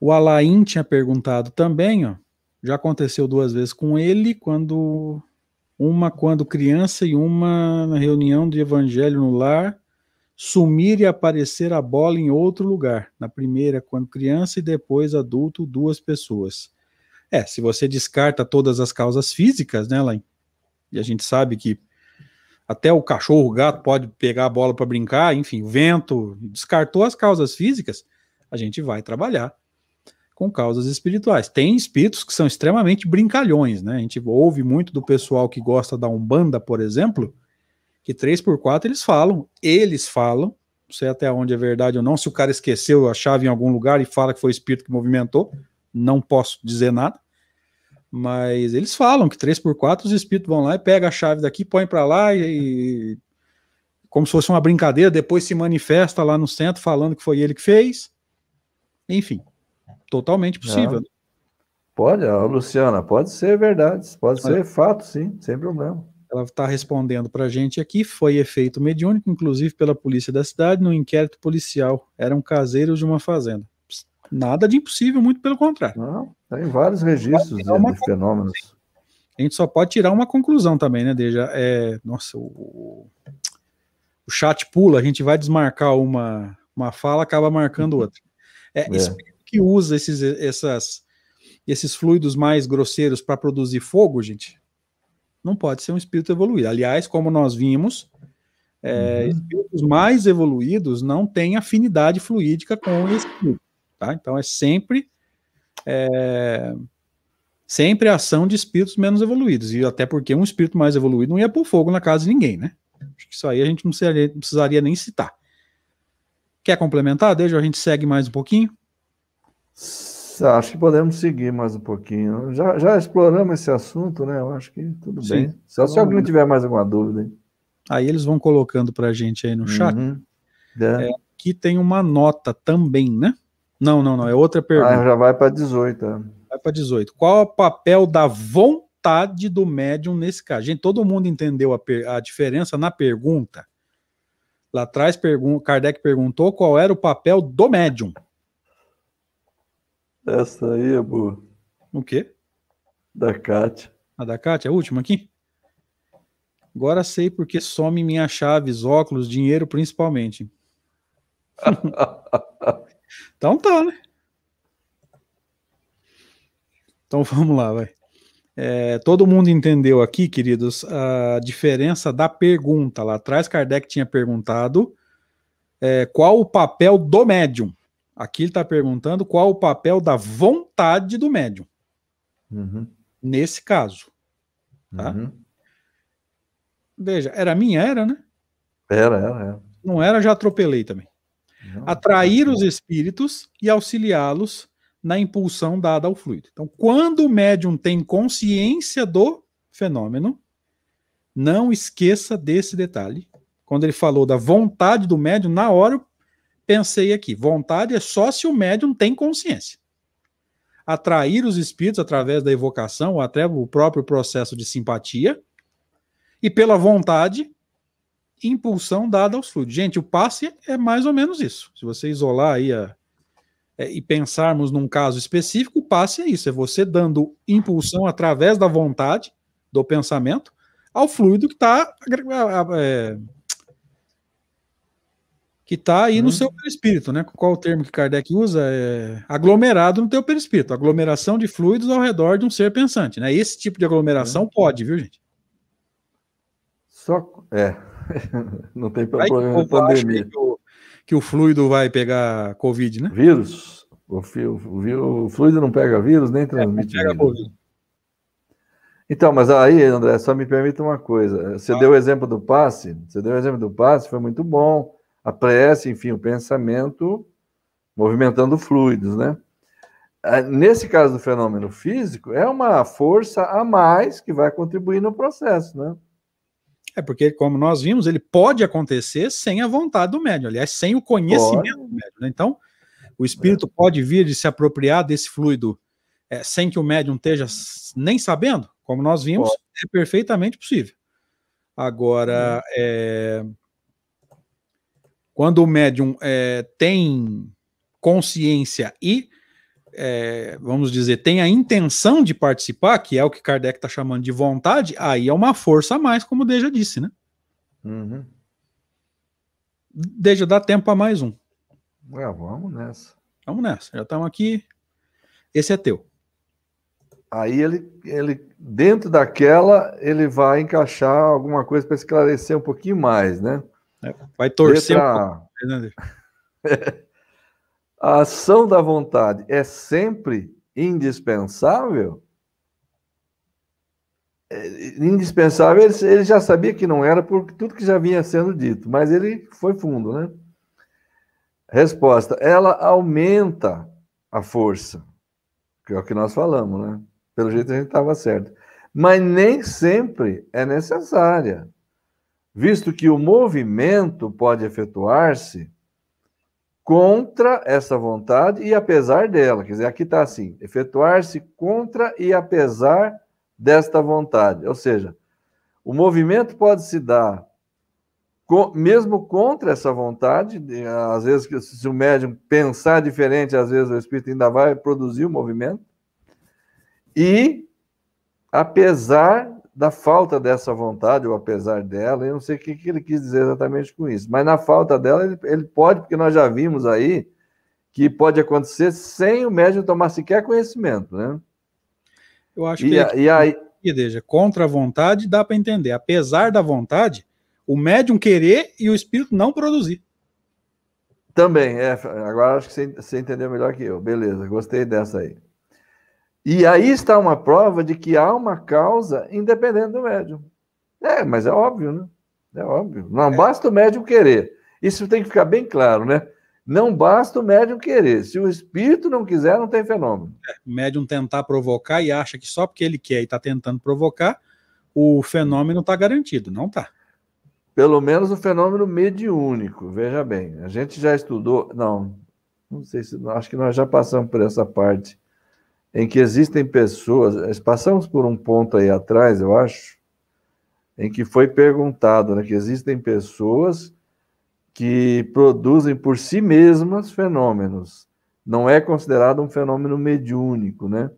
O Alain tinha perguntado também, ó, já aconteceu duas vezes com ele, quando uma quando criança e uma na reunião de evangelho no lar, sumir e aparecer a bola em outro lugar. Na primeira, quando criança, e depois adulto, duas pessoas. É, se você descarta todas as causas físicas, né, Lain? E a gente sabe que até o cachorro, o gato pode pegar a bola para brincar, enfim, vento, descartou as causas físicas, a gente vai trabalhar com causas espirituais. Tem espíritos que são extremamente brincalhões, né? A gente ouve muito do pessoal que gosta da Umbanda, por exemplo, que 3 por 4 eles falam, eles falam, não sei até onde é verdade ou não, se o cara esqueceu a chave em algum lugar e fala que foi o espírito que movimentou, não posso dizer nada. Mas eles falam que 3 por 4 os espíritos vão lá e pegam a chave daqui, põem para lá e, e como se fosse uma brincadeira, depois se manifesta lá no centro falando que foi ele que fez. Enfim, totalmente possível. Pode, Luciana, pode ser verdade, pode ser fato, sim, sem problema. Ela está respondendo para a gente aqui, foi efeito mediúnico, inclusive pela polícia da cidade, no inquérito policial. Eram caseiros de uma fazenda. Nada de impossível, muito pelo contrário. Não, tem vários registros de, de fenômenos. A gente só pode tirar uma conclusão também, né, Deja? É, nossa, o, o chat pula, a gente vai desmarcar uma, uma fala, acaba marcando outra. É, é. espírito que usa esses, essas, esses fluidos mais grosseiros para produzir fogo, gente, não pode ser um espírito evoluído. Aliás, como nós vimos, é, uhum. espíritos mais evoluídos não têm afinidade fluídica com esse espírito. Tá? Então é sempre é, sempre a ação de espíritos menos evoluídos. E até porque um espírito mais evoluído não ia pôr fogo na casa de ninguém, né? Acho que isso aí a gente não precisaria, não precisaria nem citar. Quer complementar? Deixa a gente segue mais um pouquinho. Acho que podemos seguir mais um pouquinho. Já, já exploramos esse assunto, né? Eu acho que tudo Sim. bem. Só se alguém tiver mais alguma dúvida. Hein? Aí eles vão colocando para a gente aí no chat. Uhum. É. É, aqui tem uma nota também, né? Não, não, não. É outra pergunta. Ah, já vai para 18. É. Vai para 18. Qual é o papel da vontade do médium nesse caso? Gente, todo mundo entendeu a, a diferença na pergunta. Lá atrás, pergun Kardec perguntou qual era o papel do médium. Essa aí é boa. O quê? Da Kátia. A da Kátia, a última aqui? Agora sei porque some minhas chaves, óculos, dinheiro principalmente. então tá, né? Então vamos lá, vai. É, todo mundo entendeu aqui, queridos, a diferença da pergunta. Lá atrás, Kardec tinha perguntado é, qual o papel do médium. Aqui ele está perguntando qual o papel da vontade do médium. Uhum. Nesse caso. Tá? Uhum. Veja, era minha, era, né? Era, era, era. Não era, já atropelei também. Atrair os espíritos e auxiliá-los na impulsão dada ao fluido. Então, quando o médium tem consciência do fenômeno, não esqueça desse detalhe. Quando ele falou da vontade do médium, na hora pensei aqui: vontade é só se o médium tem consciência. Atrair os espíritos através da evocação, ou até o próprio processo de simpatia, e pela vontade, impulsão dada aos fluidos. Gente, o passe é mais ou menos isso. Se você isolar aí a, é, e pensarmos num caso específico, o passe é isso: é você dando impulsão através da vontade, do pensamento, ao fluido que está é, que está aí hum. no uhum. seu perispírito, né? Qual o termo que Kardec usa? É aglomerado no teu perispírito, aglomeração de fluidos ao redor de um ser pensante, né? Esse tipo de aglomeração hum. pode, viu, gente? Só é, não tem problema de pandemia. Que o, que o fluido vai pegar Covid, né? Vírus. O, o, o fluido não pega vírus, nem transmite. É, pega Covid. Então, mas aí, André, só me permita uma coisa. Você ah. deu o exemplo do passe, você deu o exemplo do passe, foi muito bom. A prece, enfim, o pensamento movimentando fluidos, né? Ah, nesse caso do fenômeno físico, é uma força a mais que vai contribuir no processo, né? É porque, como nós vimos, ele pode acontecer sem a vontade do médium, aliás, sem o conhecimento pode. do médium. Né? Então, o espírito é. pode vir de se apropriar desse fluido é, sem que o médium esteja nem sabendo, como nós vimos, pode. é perfeitamente possível. Agora, é, quando o médium é, tem consciência e, é, vamos dizer, tem a intenção de participar, que é o que Kardec está chamando de vontade, aí é uma força a mais, como o Deja disse, né? Uhum. Deja, dá tempo para mais um. É, vamos nessa. Vamos nessa, já estamos aqui. Esse é teu. Aí ele, ele, dentro daquela, ele vai encaixar alguma coisa para esclarecer um pouquinho mais, né? É, vai torcer Letra... um pouco, né? A ação da vontade é sempre indispensável? É, indispensável, ele, já sabia que não era por tudo que já vinha sendo dito, mas ele foi fundo, né? Resposta: ela aumenta a força, que é o que nós falamos, né? Pelo jeito a gente estava certo. Mas nem sempre é necessária, visto que o movimento pode efetuar-se contra essa vontade e apesar dela. Quer dizer, aqui está assim: efetuar-se contra e apesar desta vontade. Ou seja, o movimento pode se dar mesmo contra essa vontade, às vezes, se o médium pensar diferente, às vezes o espírito ainda vai produzir o movimento. E, apesar da falta dessa vontade, ou apesar dela, eu não sei o que, ele quis dizer exatamente com isso, mas na falta dela, ele, ele pode, porque nós já vimos aí que pode acontecer sem o médium tomar sequer conhecimento, né? Eu acho e, que. E aí. Veja, contra a vontade dá para entender. Apesar da vontade, o médium querer e o espírito não produzir. Também, é. Agora acho que você entendeu melhor que eu. Beleza, gostei dessa aí. E aí está uma prova de que há uma causa independente do médium. É, mas é óbvio, né? É óbvio. Não é. basta o médium querer. Isso tem que ficar bem claro, né? Não basta o médium querer. Se o espírito não quiser, não tem fenômeno. É, o médium tentar provocar e acha que só porque ele quer e está tentando provocar, o fenômeno está garantido. Não está pelo menos o fenômeno mediúnico. Veja bem, a gente já estudou, não, não sei se, acho que nós já passamos por essa parte, em que existem pessoas, passamos por um ponto aí atrás, eu acho, em que foi perguntado né, que existem pessoas que produzem por si mesmas fenômenos. Não é considerado um fenômeno mediúnico, né?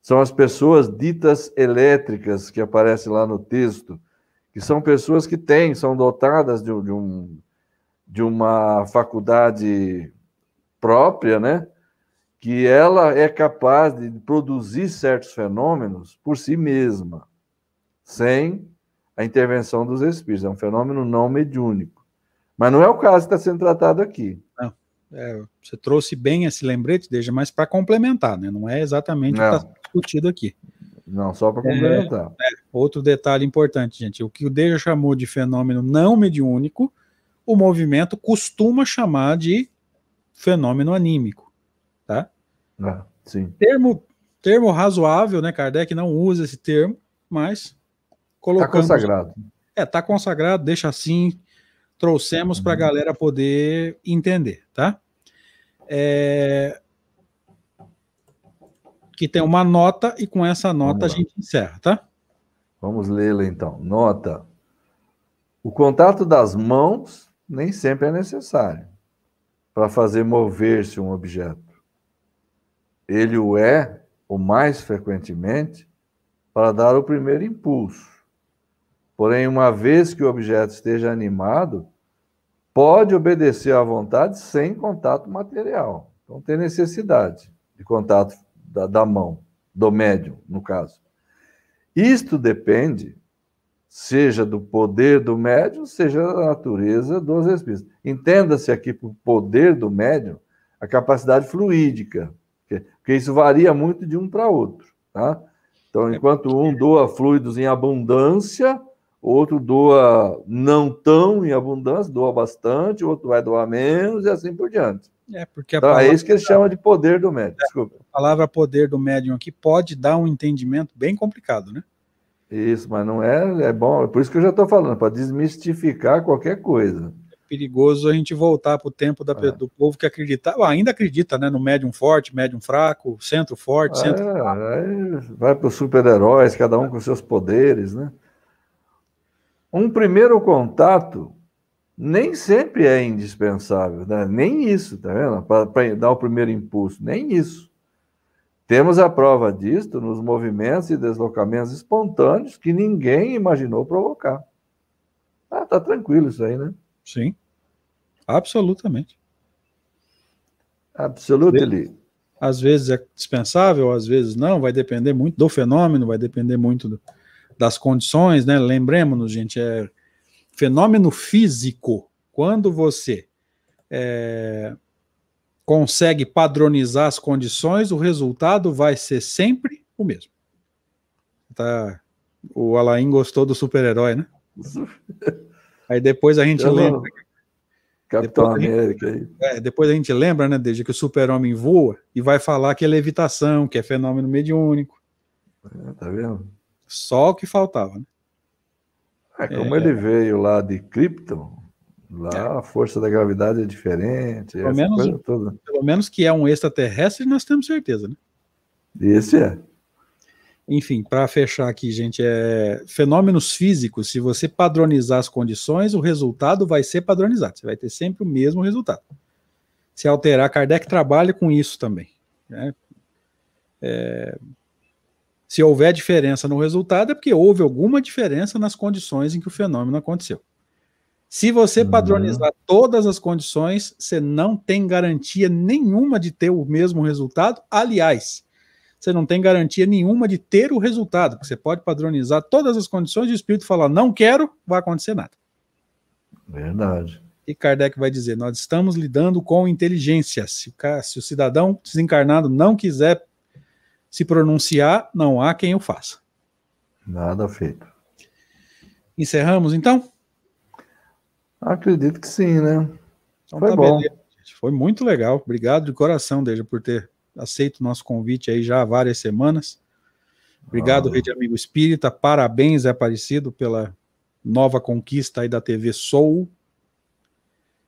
São as pessoas ditas elétricas que aparecem lá no texto, que são pessoas que têm, são dotadas de, de, um, de uma faculdade própria, né? Que ela é capaz de produzir certos fenômenos por si mesma, sem a intervenção dos espíritos. É um fenômeno não mediúnico. Mas não é o caso que está sendo tratado aqui. Não. É, você trouxe bem esse lembrete, deixa, mas para complementar, né? Não é exatamente não. o que está discutido aqui. Não, só para complementar. É, é, outro detalhe importante, gente. O que o Deja chamou de fenômeno não mediúnico, o movimento costuma chamar de fenômeno anímico. Tá? Ah, sim. Termo, termo razoável, né? Kardec não usa esse termo, mas colocamos. Está consagrado. É, está consagrado, deixa assim. Trouxemos uhum. para a galera poder entender, tá? É, que tem uma nota e com essa nota a gente encerra, tá? Vamos lê-la então. Nota. O contato das mãos nem sempre é necessário. para fazer mover-se um objeto. Ele o é, o mais frequentemente, para dar o primeiro impulso. Porém, uma vez que o objeto esteja animado, pode obedecer à vontade sem contato material. Então, tem necessidade de contato da, da mão, do médium, no caso. Isto depende, seja do poder do médium, seja da natureza dos espíritos. Entenda-se aqui por poder do médium a capacidade fluídica, porque isso varia muito de um para outro. Tá? Então, é enquanto um doa fluidos em abundância, outro doa não tão em abundância, doa bastante, outro vai doar menos e assim por diante. É, porque então, palavra... é isso que eles chamam de poder do médium. Desculpa. A palavra poder do médium aqui pode dar um entendimento bem complicado, né? Isso, mas não é, é bom, é por isso que eu já estou falando, para desmistificar qualquer coisa. Perigoso a gente voltar para o tempo da, é. do povo que acreditava, ainda acredita, né, no médium forte, médium fraco, centro forte, é, centro fraco. vai para os super-heróis, cada um com seus poderes, né? Um primeiro contato nem sempre é indispensável, né? nem isso, tá vendo? Para dar o primeiro impulso, nem isso. Temos a prova disto nos movimentos e deslocamentos espontâneos que ninguém imaginou provocar. Ah, tá tranquilo isso aí, né? Sim, absolutamente. Absolutely. Às vezes é dispensável, às vezes não, vai depender muito do fenômeno, vai depender muito do, das condições, né? Lembremos-nos, gente, é fenômeno físico, quando você é, consegue padronizar as condições, o resultado vai ser sempre o mesmo. Tá, o Alain gostou do super-herói, né? Aí depois a gente Eu lembra. Não. Capitão depois América aí. É, depois a gente lembra, né, desde que o super-homem voa e vai falar que é levitação, que é fenômeno mediúnico. É, tá vendo? Só o que faltava, né? É, como é, ele veio lá de Krypton, lá é. a força da gravidade é diferente. Pelo menos, pelo menos que é um extraterrestre, nós temos certeza, né? Esse é. Enfim, para fechar aqui, gente, é fenômenos físicos. Se você padronizar as condições, o resultado vai ser padronizado. Você vai ter sempre o mesmo resultado. Se alterar, Kardec trabalha com isso também. Né? É, se houver diferença no resultado, é porque houve alguma diferença nas condições em que o fenômeno aconteceu. Se você uhum. padronizar uhum. todas as condições, você não tem garantia nenhuma de ter o mesmo resultado. Aliás, você não tem garantia nenhuma de ter o resultado, porque você pode padronizar todas as condições e o espírito falar não quero, vai acontecer nada. Verdade. E Kardec vai dizer: nós estamos lidando com inteligência. Se o, se o cidadão desencarnado não quiser se pronunciar, não há quem o faça. Nada feito. Encerramos então? Acredito que sim, né? Então, Foi tá bom. Beleza, Foi muito legal. Obrigado de coração, Deja, por ter aceito o nosso convite aí já há várias semanas. Obrigado, ah. Rede Amigo Espírita. Parabéns, Aparecido, pela nova conquista aí da TV Soul.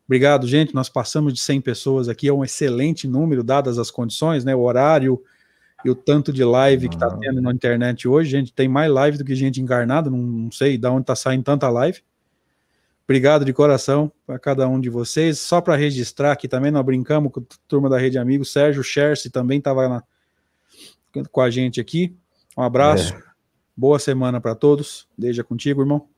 Obrigado, gente. Nós passamos de 100 pessoas aqui, é um excelente número, dadas as condições, né? O horário, e o tanto de live que está ah. tendo na internet hoje, gente, tem mais live do que gente encarnada, não, não sei de onde está saindo tanta live. Obrigado de coração para cada um de vocês. Só para registrar aqui também, nós brincamos com a turma da Rede Amigos, Sérgio Scherce também estava com a gente aqui. Um abraço, é. boa semana para todos. Deixa contigo, irmão.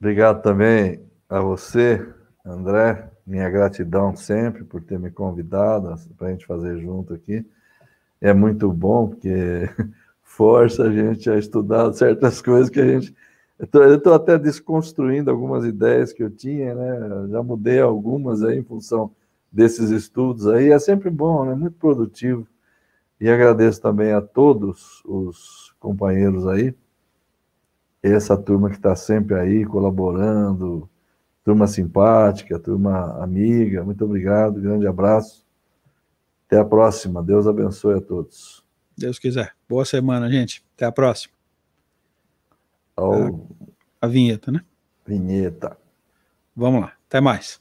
Obrigado também a você, André. Minha gratidão sempre por ter me convidado para a gente fazer junto aqui é muito bom, porque força a gente a estudar certas coisas que a gente. Eu estou até desconstruindo algumas ideias que eu tinha, né? Já mudei algumas aí em função desses estudos aí. É sempre bom, né? Muito produtivo. E agradeço também a todos os companheiros aí, essa turma que está sempre aí colaborando, turma simpática, turma amiga. Muito obrigado, grande abraço. Até a próxima. Deus abençoe a todos. Deus quiser. Boa semana, gente. Até a próxima. Oh. A, é, a vinheta, né? Vinheta. Vamos lá. Até mais.